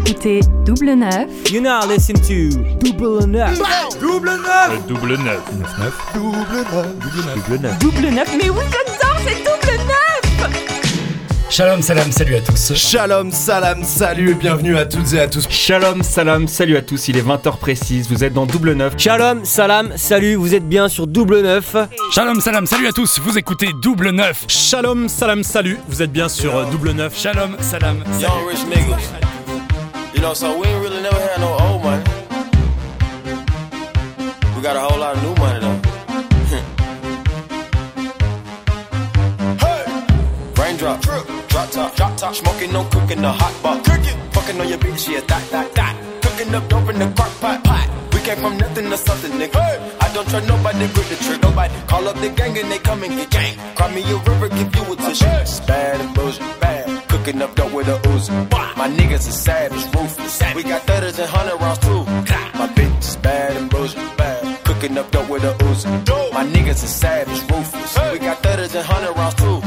Speaker 21: écoutez Double Neuf.
Speaker 3: You now listen to Double neuf.
Speaker 17: Double neuf
Speaker 22: Double neuf.
Speaker 17: Double neuf
Speaker 22: Double neuf.
Speaker 21: Double neuf, mais oui, j'adore, c'est double neuf
Speaker 23: Shalom, salam, salut à tous.
Speaker 6: Shalom, salam, salut et bienvenue à toutes et à tous.
Speaker 22: Shalom, salam, salut à tous, il est 20h précise, vous êtes dans Double Neuf.
Speaker 3: Shalom, salam, salut, vous êtes bien sur Double Neuf.
Speaker 23: Shalom, salam, salut à tous, vous écoutez Double Neuf.
Speaker 22: Shalom, salam, salut, vous êtes bien sur euh, Double Neuf.
Speaker 23: Shalom, salam, salut.
Speaker 24: Young rich niggas. You know, so we ain't really never had no old money. We got a whole lot of new money though. hey! Raindrop, drop top, drop top, smoking, no cooking, the hot pot. Cooking, fucking on your bitch, yeah, that, that, that. Cooking up dope in the crock pot, pot. We came from nothing to something, nigga. I don't trust nobody, grip the trigger. Nobody call up the gang and they come and get gang. Cry me a river, give you a tissue. Bad and bullshit, bad. Cooking up dope with a Uzi. My niggas are savage, ruthless. We got thudders and hundred rounds too. My bitch is bad and bullshit, bad. Cooking up dope with a Uzi. My niggas are savage, ruthless. We got thudders and hundred rounds too.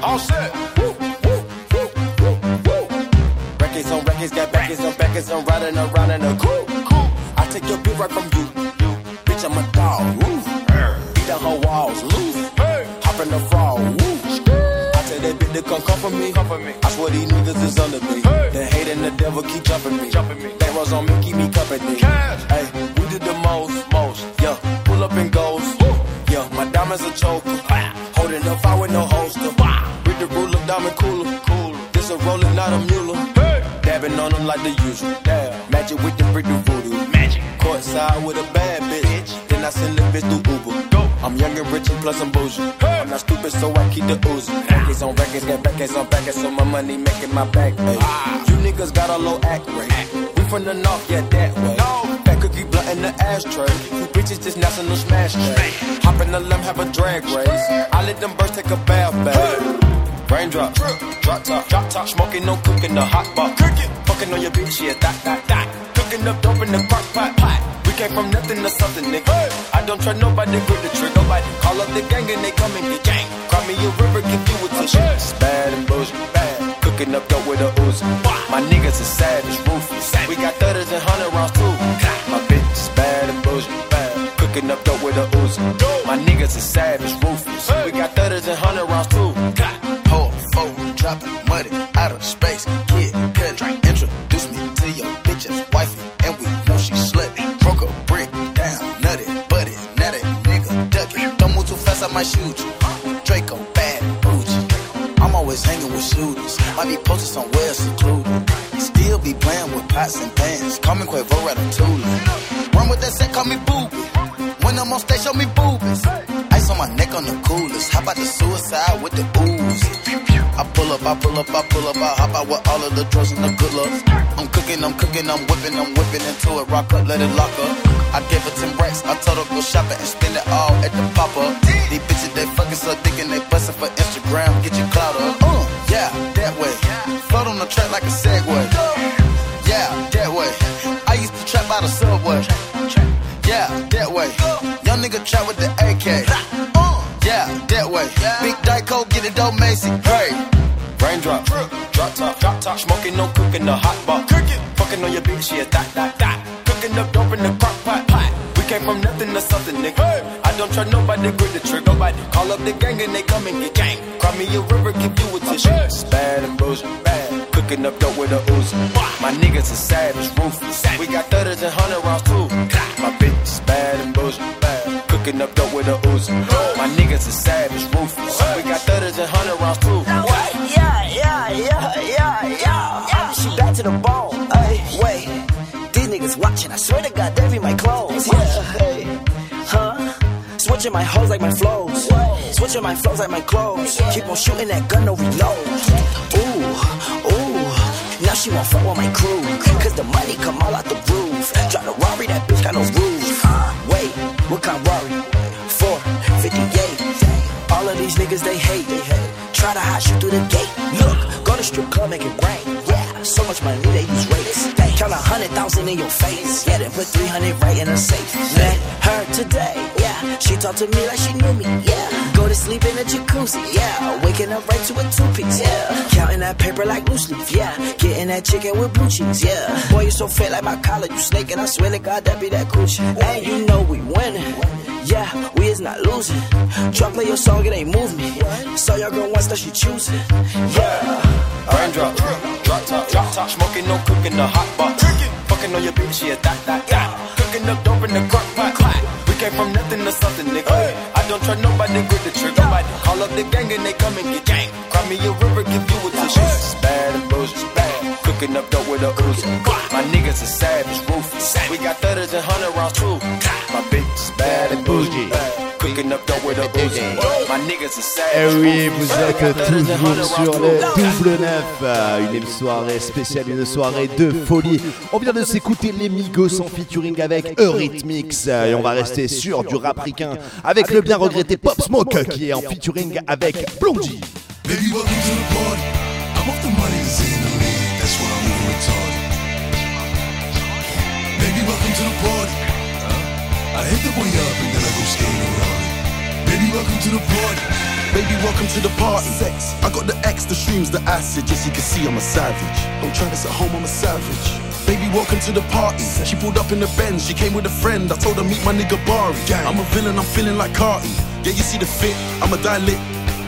Speaker 24: All set. Woo, woo, woo, woo, woo. Records on records, got backers on backers, I'm riding around in a cool, cool. I take your beat right from you. Bitch, I'm a dog. Woo. Beat down her walls. Loose. Hop in the fall. Woo. I tell that bitch to come come for me. Come for me. I swear these niggas is under me. The hate and the devil keep jumping me. Jumping me. That rose on me, keep me company. Hey, we did the most, most. Yeah, pull up and goes. Yeah, my diamonds a choker. Holding up, I with no holster. Read the ruler, diamond cooler. Cool. This a roller, not a mule. Dabbing on them like the usual. Damn. Magic with the do voodoo. Magic. Courtside with a bad bitch. Then I send the bitch to Uber. I'm young and rich and plus I'm bougie. I'm not stupid, so I keep the oozing. Records on records, got backers on backers, so my money making my back pay. You niggas got a low act rate. We from the north, yeah, that way. Fat cookie blunt in the ashtray. You bitches just national smash day. Hop in the limb, have a drag race. I let them birds take a bath, babe. Raindrop, drop top, drop top, smoking, no cooking, the hot pot. Cooking, fucking on your bitch, yeah, that, that, that. Cooking up dope in the crock pot, pot. Came from nothing to something, nigga. I don't trust nobody, grip the trick, nobody. Call up the gang and they come and get gang. Cry me a river, give you a tissue. It's bad and bullshit, bad. Cooking up dope with a Uzi. My niggas are savage, ruthless. We got thudders and hundred rounds too. My bitch is bad and bullshit, bad. Cooking up dope with a Uzi. My niggas is savage, ruthless. We got thudders and hundred rounds too.
Speaker 25: Pull, fold, dropping money out of space. I might shoot you. Draco, bad, bougie. I'm always hanging with shooters. Might be posted somewhere secluded. Still be playing with pots and pans. Call me Quavo Ratatouille. Run with that set, call me booby. When I'm on stage, show me boobies. Ice on my neck on the coolest. How about the suicide with the ooze? I pull up, I pull up, I pull up, I hop out with all of the drugs and the good looks. I'm cooking, I'm cooking, I'm whipping, I'm whipping into it. Rock up, let it lock up. I gave her 10 racks, I told her go shopping and spend it all at the pop up. These bitches, they fucking so thick and they bustin' for Instagram. Get your clout up. Uh, yeah, that way. Float on the track like a Segway. Yeah, that way. I used to trap out of Subway. Nigga trap with the AK. Uh. Yeah, that way. Big Dyko, get it dope, Macy. Hey.
Speaker 24: Raindrop, drop top, drop top, smoking, no cooking, the hot pot. Cooking, fucking on your bitch, yeah, that, that, that. Cooking up dope in the crock pot, pot. We came from nothing to something, nigga. I don't try nobody, grip the trigger. Nobody call up the gang and they come and get gang. Cry me a river, give you a tissue. It's bad and bullshit, bad. Cooking up dope with a Uzi. My niggas are savage, ruthless. We got thudders and hundred rounds too. My bitch is bad and bullshit, bad. Cooking up dope with a Uzi. My niggas are savage, ruthless. We got thudders and hundred rounds too.
Speaker 26: Yeah, yeah, yeah, yeah, yeah. She back to the bone. Ay, wait, these niggas watching. I swear to God, they be my clones. Yeah, hey, huh? Switching my hoes like my flows. Switching my flows like my clothes. Keep on shooting that gun, no reload. Ooh, ooh. Now she won't fuck with my crew. Cause the money come all out the roof. Drive the Rari, that bitch got no roof. What kind Rari? 458. All of these niggas they hate. They hate. Try to hide you through the gate. Look, go to strip club, make it rain. Yeah, so much money they use rates. Count a hundred thousand in your face. Yeah, then put three hundred right in a safe. Met her today. Yeah, she talked to me like she knew me. Yeah, go to sleep in a jacuzzi. Yeah, waking up right to a two piece. Yeah, counting that paper like loose leaf. Yeah, getting that chicken with blue cheese. Yeah, boy you so fat like my collar. You snake and I swear to God that be that coochie. And you know we winning. Yeah, we is not losing. Try play your song, it ain't move me. Saw your girl once that she choosing. Yeah.
Speaker 24: Raindrop, drop drop top, drop top, smoking, no cooking, the hot pot. Fucking on your bitch, yeah, that, that, that. Cooking up dope in the crock pot. Came from nothing to something, nigga. I don't trust nobody, grip the trigger. Nobody call up the gang and they come and get gang. Cry me a river, give you a tissue. It's bad and bullshit, bad. Cooking up dope with a Uzi. My niggas are savage, ruthless. We got thudders and hundred rounds too. My bitch is bad and bougie. Cooking up dope with a Uzi. My niggas are savage.
Speaker 6: Eh oui, vous êtes toujours sur le double neuf, euh, une soirée spéciale, une soirée de folie. On vient de s'écouter les Migos en featuring avec Eurythmics euh, et on va rester sur du rap ricain avec le bien regretté Pop Smoke qui est en featuring avec Blondie.
Speaker 17: Baby, welcome to the party. I hit the boy up and then I go skating around. Baby, welcome to the party.
Speaker 13: Baby, welcome to the party. Sex. I got the X, the shrooms, the acid. Just you can see I'm a savage. Don't try this at home, I'm a savage. Baby, welcome to the party. She pulled up in the Benz, she came with a friend. I told her meet my nigga Bari. I'm a villain, I'm feeling like Carti. Yeah, you see the fit, I'm a dilate.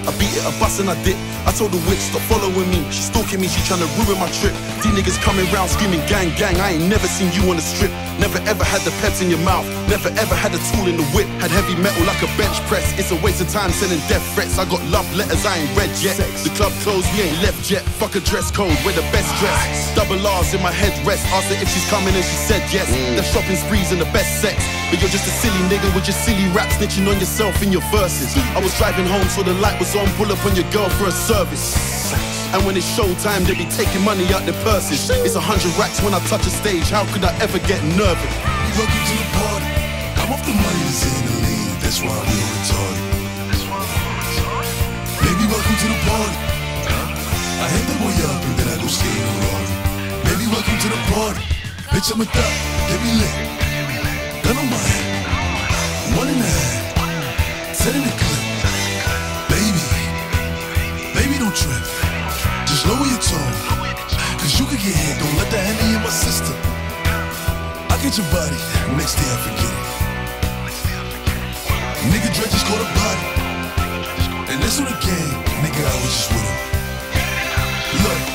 Speaker 13: I beat it, I bust and I dip. I told the witch, stop following me. She stalking me, she trying to ruin my trip. These niggas coming round screaming gang, gang. I ain't never seen you on the strip. Never ever had the peps in your mouth. Never ever had a tool in the whip. Had heavy metal like a bench press. It's a waste of time sending death threats. I got love letters I ain't read yet. The club closed, we ain't left yet. Fuck a dress code, we're the best dress. Double R's in my head rest. Asked her if she's coming and she said yes. Mm. The shopping sprees and the best sex. But you're just a silly nigga with your silly rap snitching on yourself in your verses. I was driving home so the light was on. Pull up on your girl for a service. And when it's showtime, they be taking money out their purses. It's a hundred racks when I touch a stage. How could I ever get nervous?
Speaker 17: Welcome to the party. I'm off the money that's in the lead. That's why I'm real retarded. Baby, welcome to the party. I hit the boy up and then I go skating around. Baby, welcome to the party. Bitch, I'm a thot. Get me lit. Gun on in the. Clip. Baby. Baby, don't trip. Just lower your tone. Cause you could get hit. Don't let that Henny in my system. I get your body. Next day I forget it.
Speaker 27: Nigga Dre just caught a body. And that's on the game. Nigga, I was just with him. Look,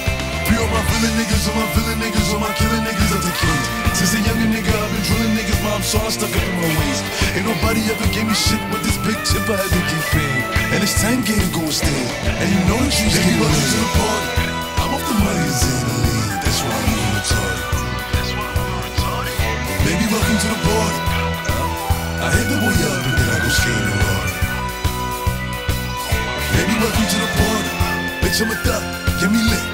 Speaker 27: all my villain niggas, all my villain niggas, all my killing niggas of the king. Since a younger nigga, I've been drilling niggas, mom saw I stuck up in my waist. Ain't nobody ever gave me shit with this big tip I had to keep fame. And it's time game gon' stay. And you know that you stay welcome to the party. I'm off the money, it's in the lead. That's why I'm on retarded. Baby, welcome to the party. I hit the boy up and then I go skating hard. Baby, welcome to the party. Bitch, I'm a thug. Get me lit.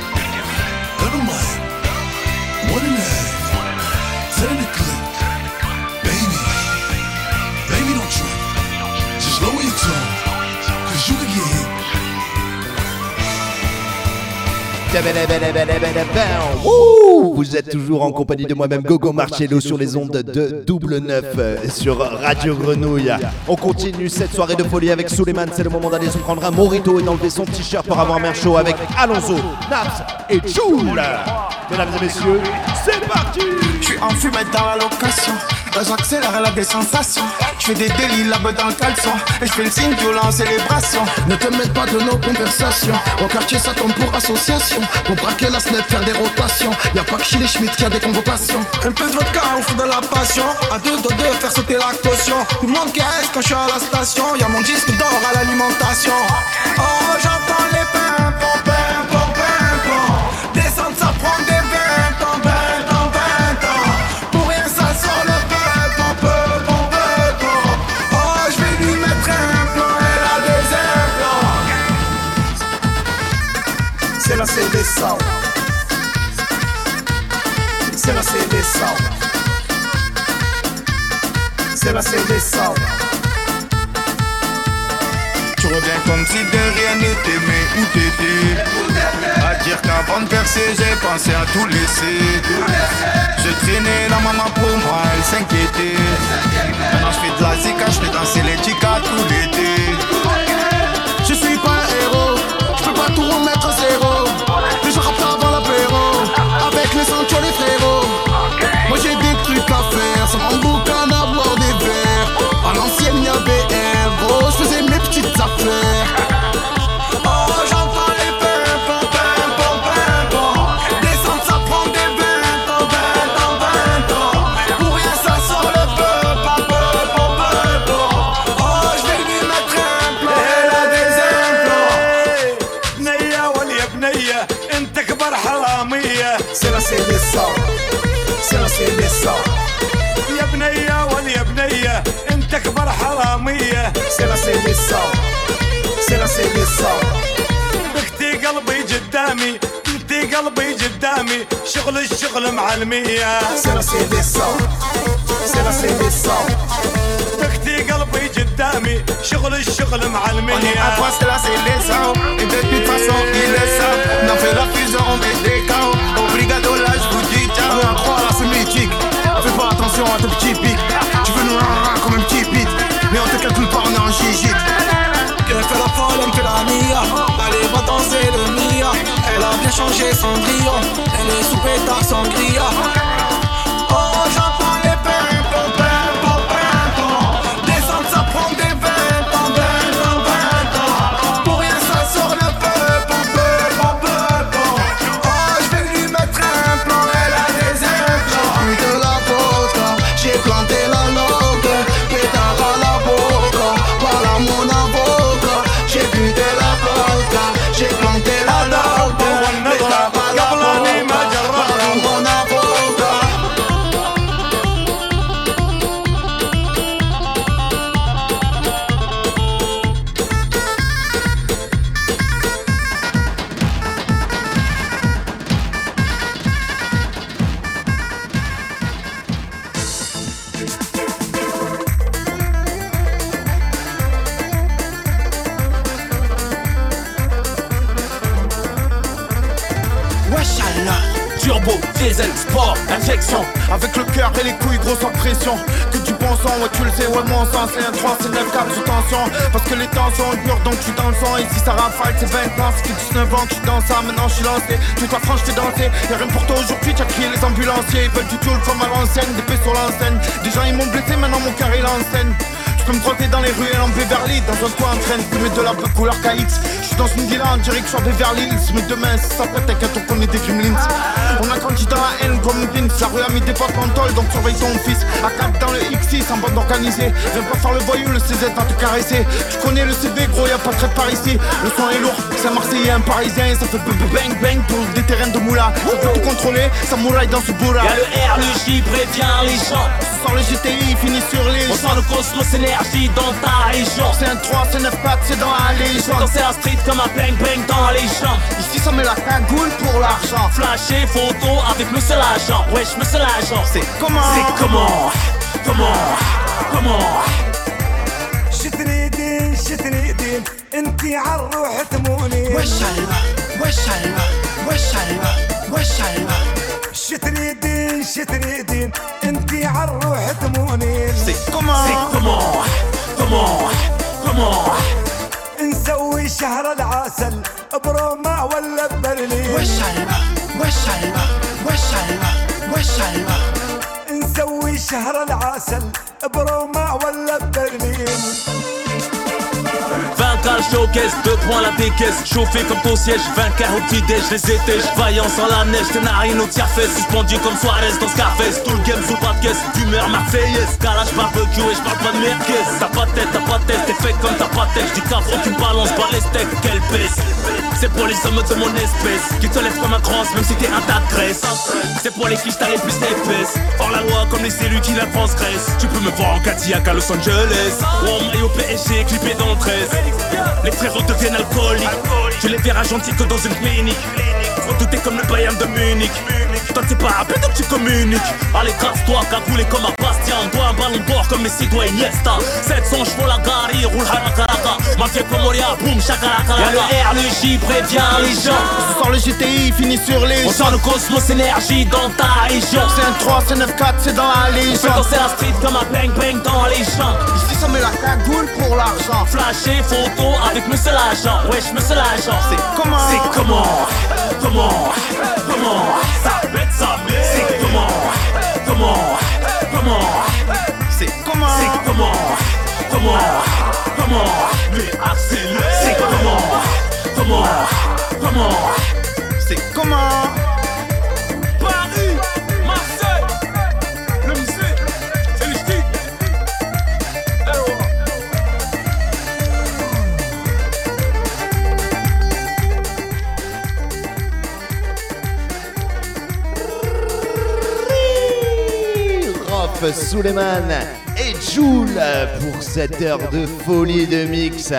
Speaker 6: Vous êtes toujours en compagnie de moi-même Gogo Marcello sur les ondes de Double 9 euh, sur Radio Grenouille. On continue cette soirée de folie avec Suleiman. C'est le moment d'aller se prendre un morito et d'enlever son t-shirt pour avoir un chaud avec Alonso, Naps et Joule. Mesdames et messieurs, c'est parti
Speaker 11: Je suis enfumé dans la location. J'accélère la des sensations. Je fais des délits là-bas dans le caleçon. Et je fais le signe violent célébration.
Speaker 28: Ne te mêle pas de nos conversations. Au quartier, ça tombe pour association. Pour braquer la snap, faire des rotations. Y'a pas que chez les Schmitt qui a des convocations.
Speaker 11: Un peu de vodka au fond de la passion. À deux de deux, faire sauter la caution. Tout le monde caisse quand je suis à la station. Y'a mon disque d'or à l'alimentation. Oh, j'entends les CD Sound. C'est la CD Sound. C'est la CD Sound. Tu reviens comme si de rien n'était, mais où t'étais? À dire qu'avant de percer, j'ai pensé à tout laisser. Je traînais la maman pour moi, elle s'inquiétait. Maintenant je fais de la zika, je fais danser les chicas tout l'été. Pas tout remettre à zéro. Mais je rappe avant l'apéro, avec les sancho les frérots. Moi j'ai des trucs à faire, sans mon boucan à boire des verres. À l'ancienne y'a BR, gros, je faisais mes petites affaires. C'est la Sound. C'est la Sound.
Speaker 22: بكتي قلبي قدامي انتي قلبي قدامي شغل الشغل معلمية
Speaker 11: C'est la Sound. C'est la Sound.
Speaker 22: بكتي قلبي قدامي شغل الشغل
Speaker 11: On est
Speaker 22: معلمية
Speaker 11: à trois, c'est la CD Son brillant. Elle est sous pétard sangria. Le sais, ouais mon sang C'est un 3, c'est 9 câbles sous tension. Parce que les tensions durent donc je suis dans le sang. Et si ça rafale c'est 20 ans, fait 19 ans que je suis dans ça. Maintenant je suis lancé, toute la France je t'ai dansé. Y'a rien pour toi aujourd'hui, t'as crié les ambulanciers. Ils veulent du tout comme à l'ancienne, des sur l'enseigne Des gens ils m'ont blessé, maintenant mon cœur il enseigne peux me crotter dans les ruelles en Beverly Dans un coin en train de fumer de la couleur KX Je suis dans une villa en direct sur Beverly Hills Mais demain c'est ça peut-être qu'à on connaît des Gremlins On a grandi dans la haine comme Vince La rue a mis des potes en tôle donc surveille ton fils. À cap dans le X6 en bande organisée. Viens pas faire le voyou, le CZ va te caresser. Tu connais le CV gros, y'a pas de trait par ici. Le son est lourd, c'est un Marseillais, un Parisien. Ça fait bang bang pour des terrains de moula. Ça peut tout contrôler, ça mouraille dans ce bourra
Speaker 29: Y'a le R, le J, prévient les gens.
Speaker 11: Soir le GTI finit sur les
Speaker 29: On sent le cosmos énergie dans ta région.
Speaker 11: C'est un 3, c'est 9 4, c'est dans la légende.
Speaker 29: Quand c'est la street comme un bang bang dans les champs
Speaker 11: Ici ça met la cagoule pour l'argent
Speaker 29: Flasher photo avec le seul agent Wesh monsieur l'agent
Speaker 11: C'est comment
Speaker 29: C'est comment Comment Comment
Speaker 20: شتريدين شتريدين انتي عالروح تمونين
Speaker 25: وش هلبة وش هلبة وش هلبة وش هلبة
Speaker 20: شتريدين شتريدين انتي عالروح تمونين
Speaker 11: C'est comment
Speaker 29: C'est comment Comment Comment
Speaker 20: لي شهر العسل بروما ولا ببرلين
Speaker 25: والشلمة والشلمة والشلمة والشلمة
Speaker 20: نسوي شهر العسل بروما ولا ببرلين
Speaker 29: 20 cales showcase, 2 points la décaisse. Chauffé comme ton siège, 20 quarts au petit déj Les étés, vaillant sans la neige Tes narines au tiers Suspendu comme Suarez dans Scarface Tout le game sous pas de caisse, d'humeur marseillaise Calage barbecue et j'parle pas de merguez. T'as pas de tête, t'as pas de tête, t'es fait comme t'as pas de tête. J'dis qu'avant aucune balance, pas les steaks, quelle baisse C'est pour les hommes de mon espèce Qui te lèvent comme un cross, même si t'es un tas de graisse. C'est pour les t'as les plus épaisses. Hors la loi comme les élus qui la transgressent. Tu peux me voir en Cadillac à Los Angeles. Ou en maillot PSG, clippé dans le 13 les frérots deviennent alcooliques. Tu les verras gentils que dans une clinique. Redouté comme le Bayern de Munich. Toi t'es pas rappelé donc tu communiques. Allez casse-toi, cagoulé comme un Bastien On d'or comme Messi doit Iniesta. 700 chevaux la gari, roule harakaraka Mafia comme Moria, boum, chakaraka Y'a le R, le J, prévient les gens.
Speaker 11: Ce soir le GTI finit sur les
Speaker 29: On sent le cosmos énergie dans ta région.
Speaker 11: C'est un 3, c'est 9 4, c'est dans la
Speaker 29: On
Speaker 11: légende
Speaker 29: danser la street comme un bang bang dans les champs.
Speaker 11: Ici ça met la cagoule pour l'argent.
Speaker 29: Flasher photo avec monsieur l'agent Wesh monsieur l'agent
Speaker 11: C'est comment?
Speaker 29: C'est comment? Comment? Comment? Ça bête ça C'est comment? Comment? Comment?
Speaker 11: Comment
Speaker 29: C'est comment Comment Comment Mais accélère C'est comment Comment Comment
Speaker 11: C'est comment
Speaker 29: Paris Marseille. Le musée C'est le stick
Speaker 6: Suleiman Joule pour cette heure de folie de mix.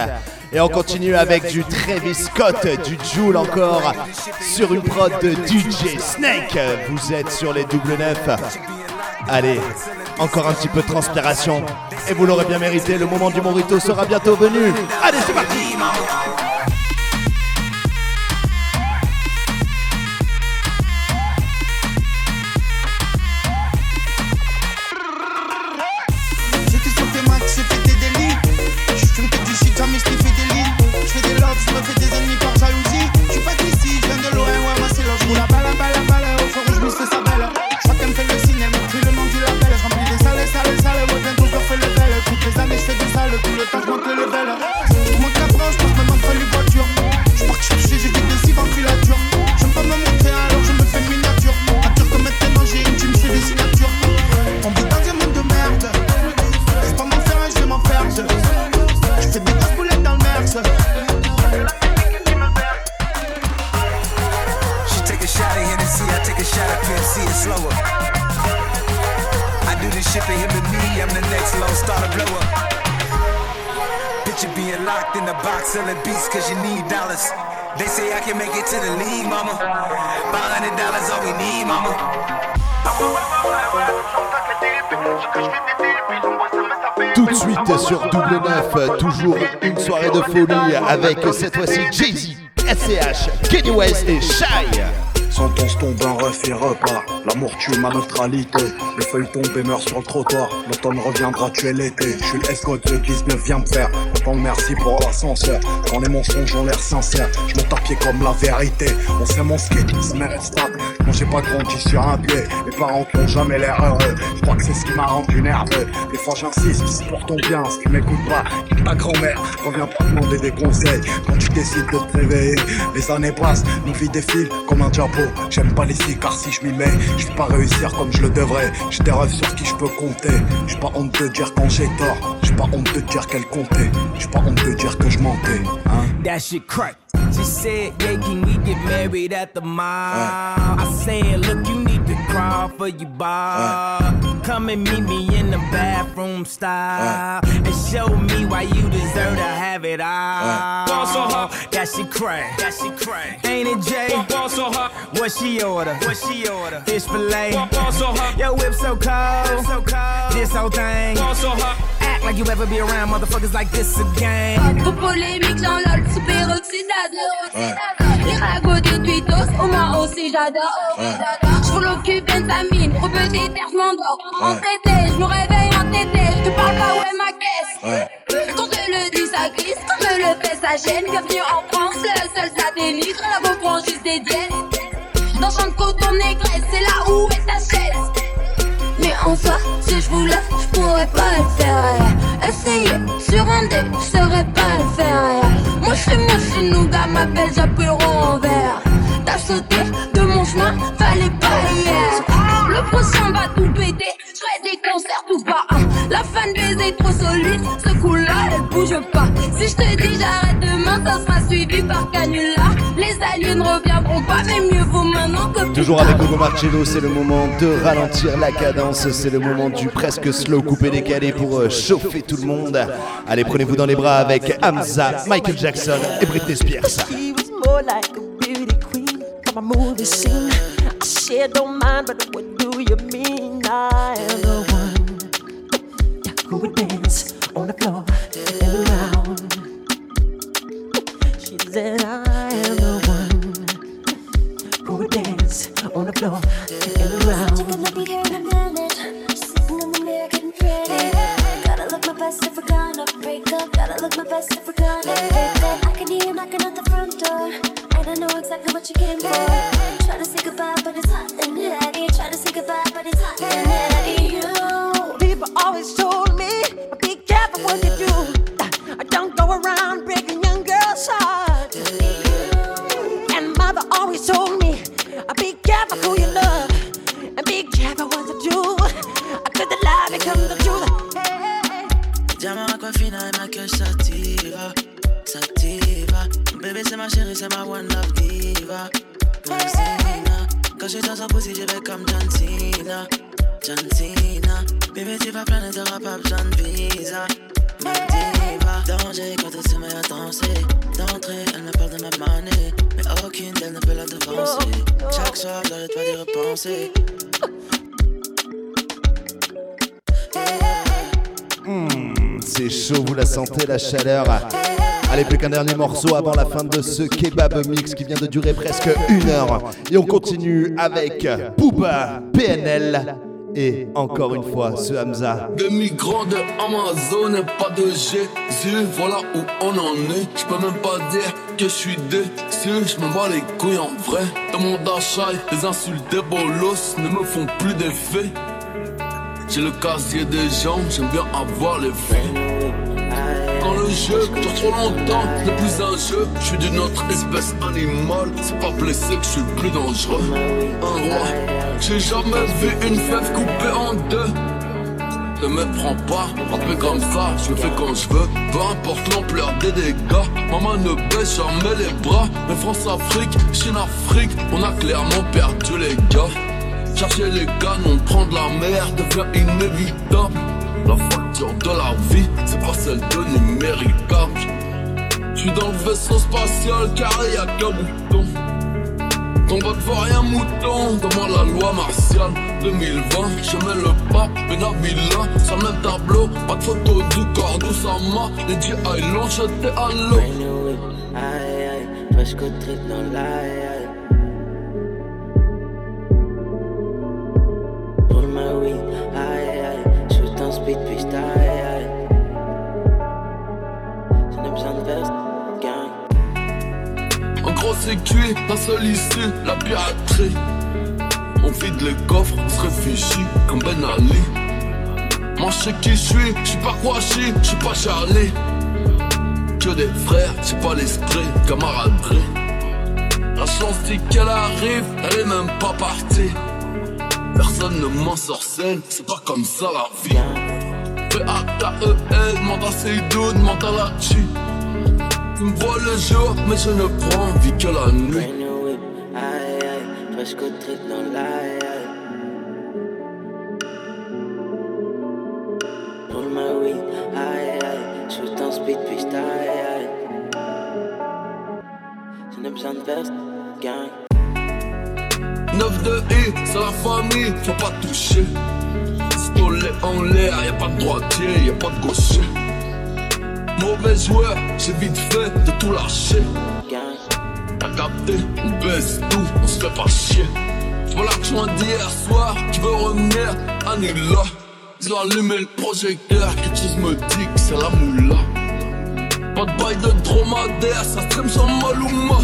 Speaker 6: Et on continue avec du Travis Scott, du Joule encore, sur une prod de DJ Snake. Vous êtes sur les double neuf. Allez, encore un petit peu de transpiration. Et vous l'aurez bien mérité, le moment du Morito sera bientôt venu. Allez, c'est parti
Speaker 11: fais du sale, tout le
Speaker 6: sur Double Neuf, toujours une soirée de folie avec cette fois-ci Jay-Z, SCH, Kenny West et Shy.
Speaker 7: Sentence tombe un ref et repart. L'amour tue ma neutralité. Le feuille tombe et meurt sur le trottoir. L'automne reviendra tuer l'été. Je suis le escort de 19 vient me faire. le merci pour l'ascenseur. Quand les mensonges ont l'air sincères, je me tapiais comme la vérité. On sait mon ski, ça mérite stable. Moi j'ai pas grandi sur un pied, mes parents qui ont jamais l'air heureux. Je crois que c'est ce qui m'a rendu nerveux. Des fois j'insiste, c'est pour ton bien, si tu m'écoutes pas, ta grand-mère, reviens pas demander des conseils. Quand tu décides de te réveiller, les années passent, nos vies défilent comme un diapo. J'aime pas les car si je m'y mets, je vais pas réussir comme je le devrais. J'ai des rêves sur qui je peux compter. J'ai pas honte de dire quand j'ai tort, j'ai pas honte de dire qu'elle comptait. J'ai pas honte de dire que je mentais. Hein?
Speaker 30: That shit crack. She said, yeah, can we get married at the mall? I said, look, you need to crawl for your bar. Come and meet me in the bathroom style and show me why you deserve to have it all.
Speaker 29: Ball so hot.
Speaker 30: That she crack. That shit crack. Ain't it Jay?
Speaker 29: Ball so hot.
Speaker 30: What she order? What she order? Fish fillet.
Speaker 29: Ball so hot.
Speaker 30: Your whip so cold. so cold. This whole thing.
Speaker 29: Ball so hot.
Speaker 30: Like you ever be around motherfuckers like this again.
Speaker 31: Trop polémique, j'enlole sous peroxydase. Les ragots des tweetos, au moins aussi j'adore. J'voule le cul, benzamine, trop petit air, j'm'endors. En traité, j'me réveille en tété, j'te parle pas où est ma caisse. Quand je le dis, ça glisse, quand je le fais, ça gêne. Bienvenue en France, le seul ça dénigre, la go prend juste des dièses. Dans champ de coton négresse, c'est là où est ta chaise. En soi, si je voulais, je pourrais pas le faire. Essayer sur un dé, je saurais pas le faire. Moi je suis moche, nougat, m'appelle, j'appuierai en verre. T'as sauté de mon chemin, fallait pas hier. Le prochain va tout péter, je des concerts tout pas. La fan baiser trop solide, ce coup-là elle bouge pas. Si je te dis j'arrête demain, ça sera suivi par canular. Ne reviendront pas, mais mieux vaut maintenant que
Speaker 6: Toujours avec Hugo Marcello, c'est le moment de ralentir la cadence, c'est le moment du presque slow coupé décalé pour euh, chauffer tout le monde. Allez, prenez-vous dans les bras avec Hamza, Michael Jackson et Britney Spears.
Speaker 32: She was more like a beauty queen from a movie scene. I said, don't mind, but what do you mean? I am the one who would dance on the floor and around. She said, I am the on the floor and around.
Speaker 33: gonna be here in a minute. Sitting in the mirror getting pretty. Gotta look my best if we're gonna break up. Gotta look my best if we're gonna break up. I can hear you knocking at the front door. And I know exactly what you came for.
Speaker 6: Chaleur. Allez, plus qu'un dernier morceau avant la fin de ce kebab mix qui vient de durer presque une heure. Et on continue avec Booba, PNL et encore une fois ce Hamza.
Speaker 34: Des migrants de Amazon pas de Jésus, voilà où on en est. Je peux même pas dire que je suis déçu, je m'en bats les couilles en vrai. Dans mon d'achat, les insultes des bolos ne me font plus d'effet. J'ai le casier des gens, j'aime bien avoir les faits. Jeu trop longtemps, n'est plus un jeu. Je suis d'une autre espèce animale. C'est pas blessé que je suis plus dangereux. Un roi, j'ai jamais vu une fève coupée en deux. Ne me prends pas, frapper comme ça, je fais quand je veux. Peu importe l'ampleur des dégâts, maman ne baisse jamais les bras. Mais France-Afrique, Chine-Afrique, on a clairement perdu les gars. Chercher les canons, prendre la mer devient inévitable. La facture de la vie, c'est pas celle de numéricable. J'suis dans le vaisseau spatial carré, y'a qu'un bouton. Ton vote vaut rien mouton, devant la loi martiale 2020, je mets le pape et Nabila Sur le même tableau, pas de photo du corps d'Oussama Les G.I. l'ont jeté à l'eau
Speaker 35: dans l'aïe
Speaker 34: C'est cuit, la seule issue, la piraterie. On vide les coffres, on se réfugie comme Ben Ali. Moi, je sais qui je suis, je suis pas Kouachi, je suis pas Charlie. Que des frères, j'ai pas l'esprit, camaraderie. La chance dit qu'elle arrive, elle est même pas partie. Personne ne m'en sorcelle, c'est pas comme ça la vie. P-A-K-E-L, demande à Seydou, demande la. Tu me vois le jour, mais je ne prends vie que la nuit.
Speaker 33: Aïe aïe, presque au trip dans l'aïe aïe. Roule ma weed, aïe aïe, shoot en speed puis j'taille aïe. Je n'ai besoin de veste, gang.
Speaker 34: 9 de I, c'est la famille, faut pas toucher. Pistolet en l'air, y'a pas de droitier, y'a pas de gaucher. Mauvais joueur, j'ai vite fait de tout lâcher. T'as capté, on baisse tout, on se fait pas chier. Voilà que je d'hier soir, qui veut revenir, annule-la. Ils ont allumé le projecteur, quelque chose me dit que c'est la moula. Pas de bail de dromadaire, ça stream sans Maluma.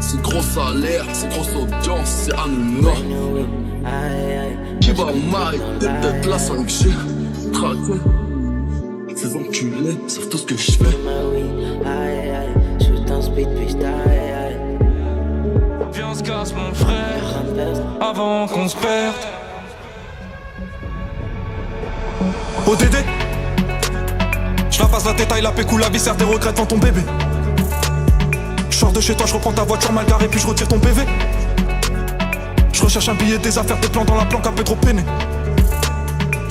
Speaker 34: C'est gros salaire, c'est grosse audience, c'est Hanouna. Qui va maille, t'es peut-être la 5G. Traqué. Ces enculés savent tout ce que je fais.
Speaker 33: Aïe aïe, shoot en speed puis.
Speaker 36: Viens, on se casse, mon frère, avant qu'on se perde.
Speaker 17: ODD Je la passe la détail, la pécou, la viscère, des regrets dans ton bébé. Je sors de chez toi, je reprends ta voiture mal garée, puis je retire ton PV. Je recherche un billet, des affaires, des plans dans la planque, un peu trop peiné.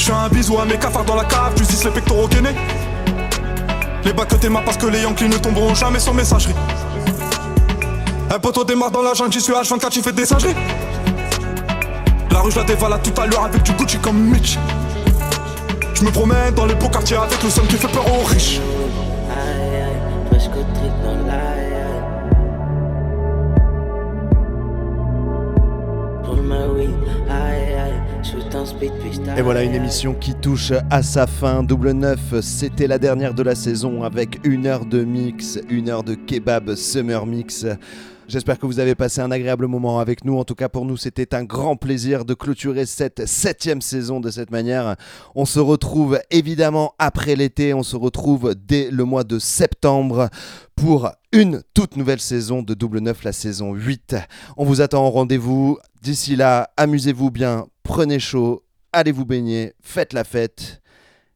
Speaker 17: Je un bisou à mes cafards dans la cave, tu dis les pectoraux gainés. Les bacs que t'aimas parce que les Yankees ne tomberont jamais sans messagerie. Un poteau démarre dans la jungle, j'y suis H24, j'y fais des singeries. La rue, je la dévale tout à l'heure avec du Gucci comme Mitch. Je me promène dans les beaux quartiers avec le son qui fait peur aux riches.
Speaker 33: Aïe aïe,
Speaker 6: Et voilà une émission qui touche à sa fin. Double 9, c'était la dernière de la saison avec une heure de mix, une heure de kebab summer mix. J'espère que vous avez passé un agréable moment avec nous. En tout cas, pour nous, c'était un grand plaisir de clôturer cette septième saison de cette manière. On se retrouve évidemment après l'été. On se retrouve dès le mois de septembre pour une toute nouvelle saison de Double 9, la saison 8. On vous attend au rendez-vous. D'ici là, amusez-vous bien, prenez chaud, allez vous baigner, faites la fête.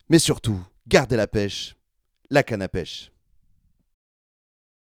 Speaker 6: Mais surtout, gardez la pêche, la canne à pêche.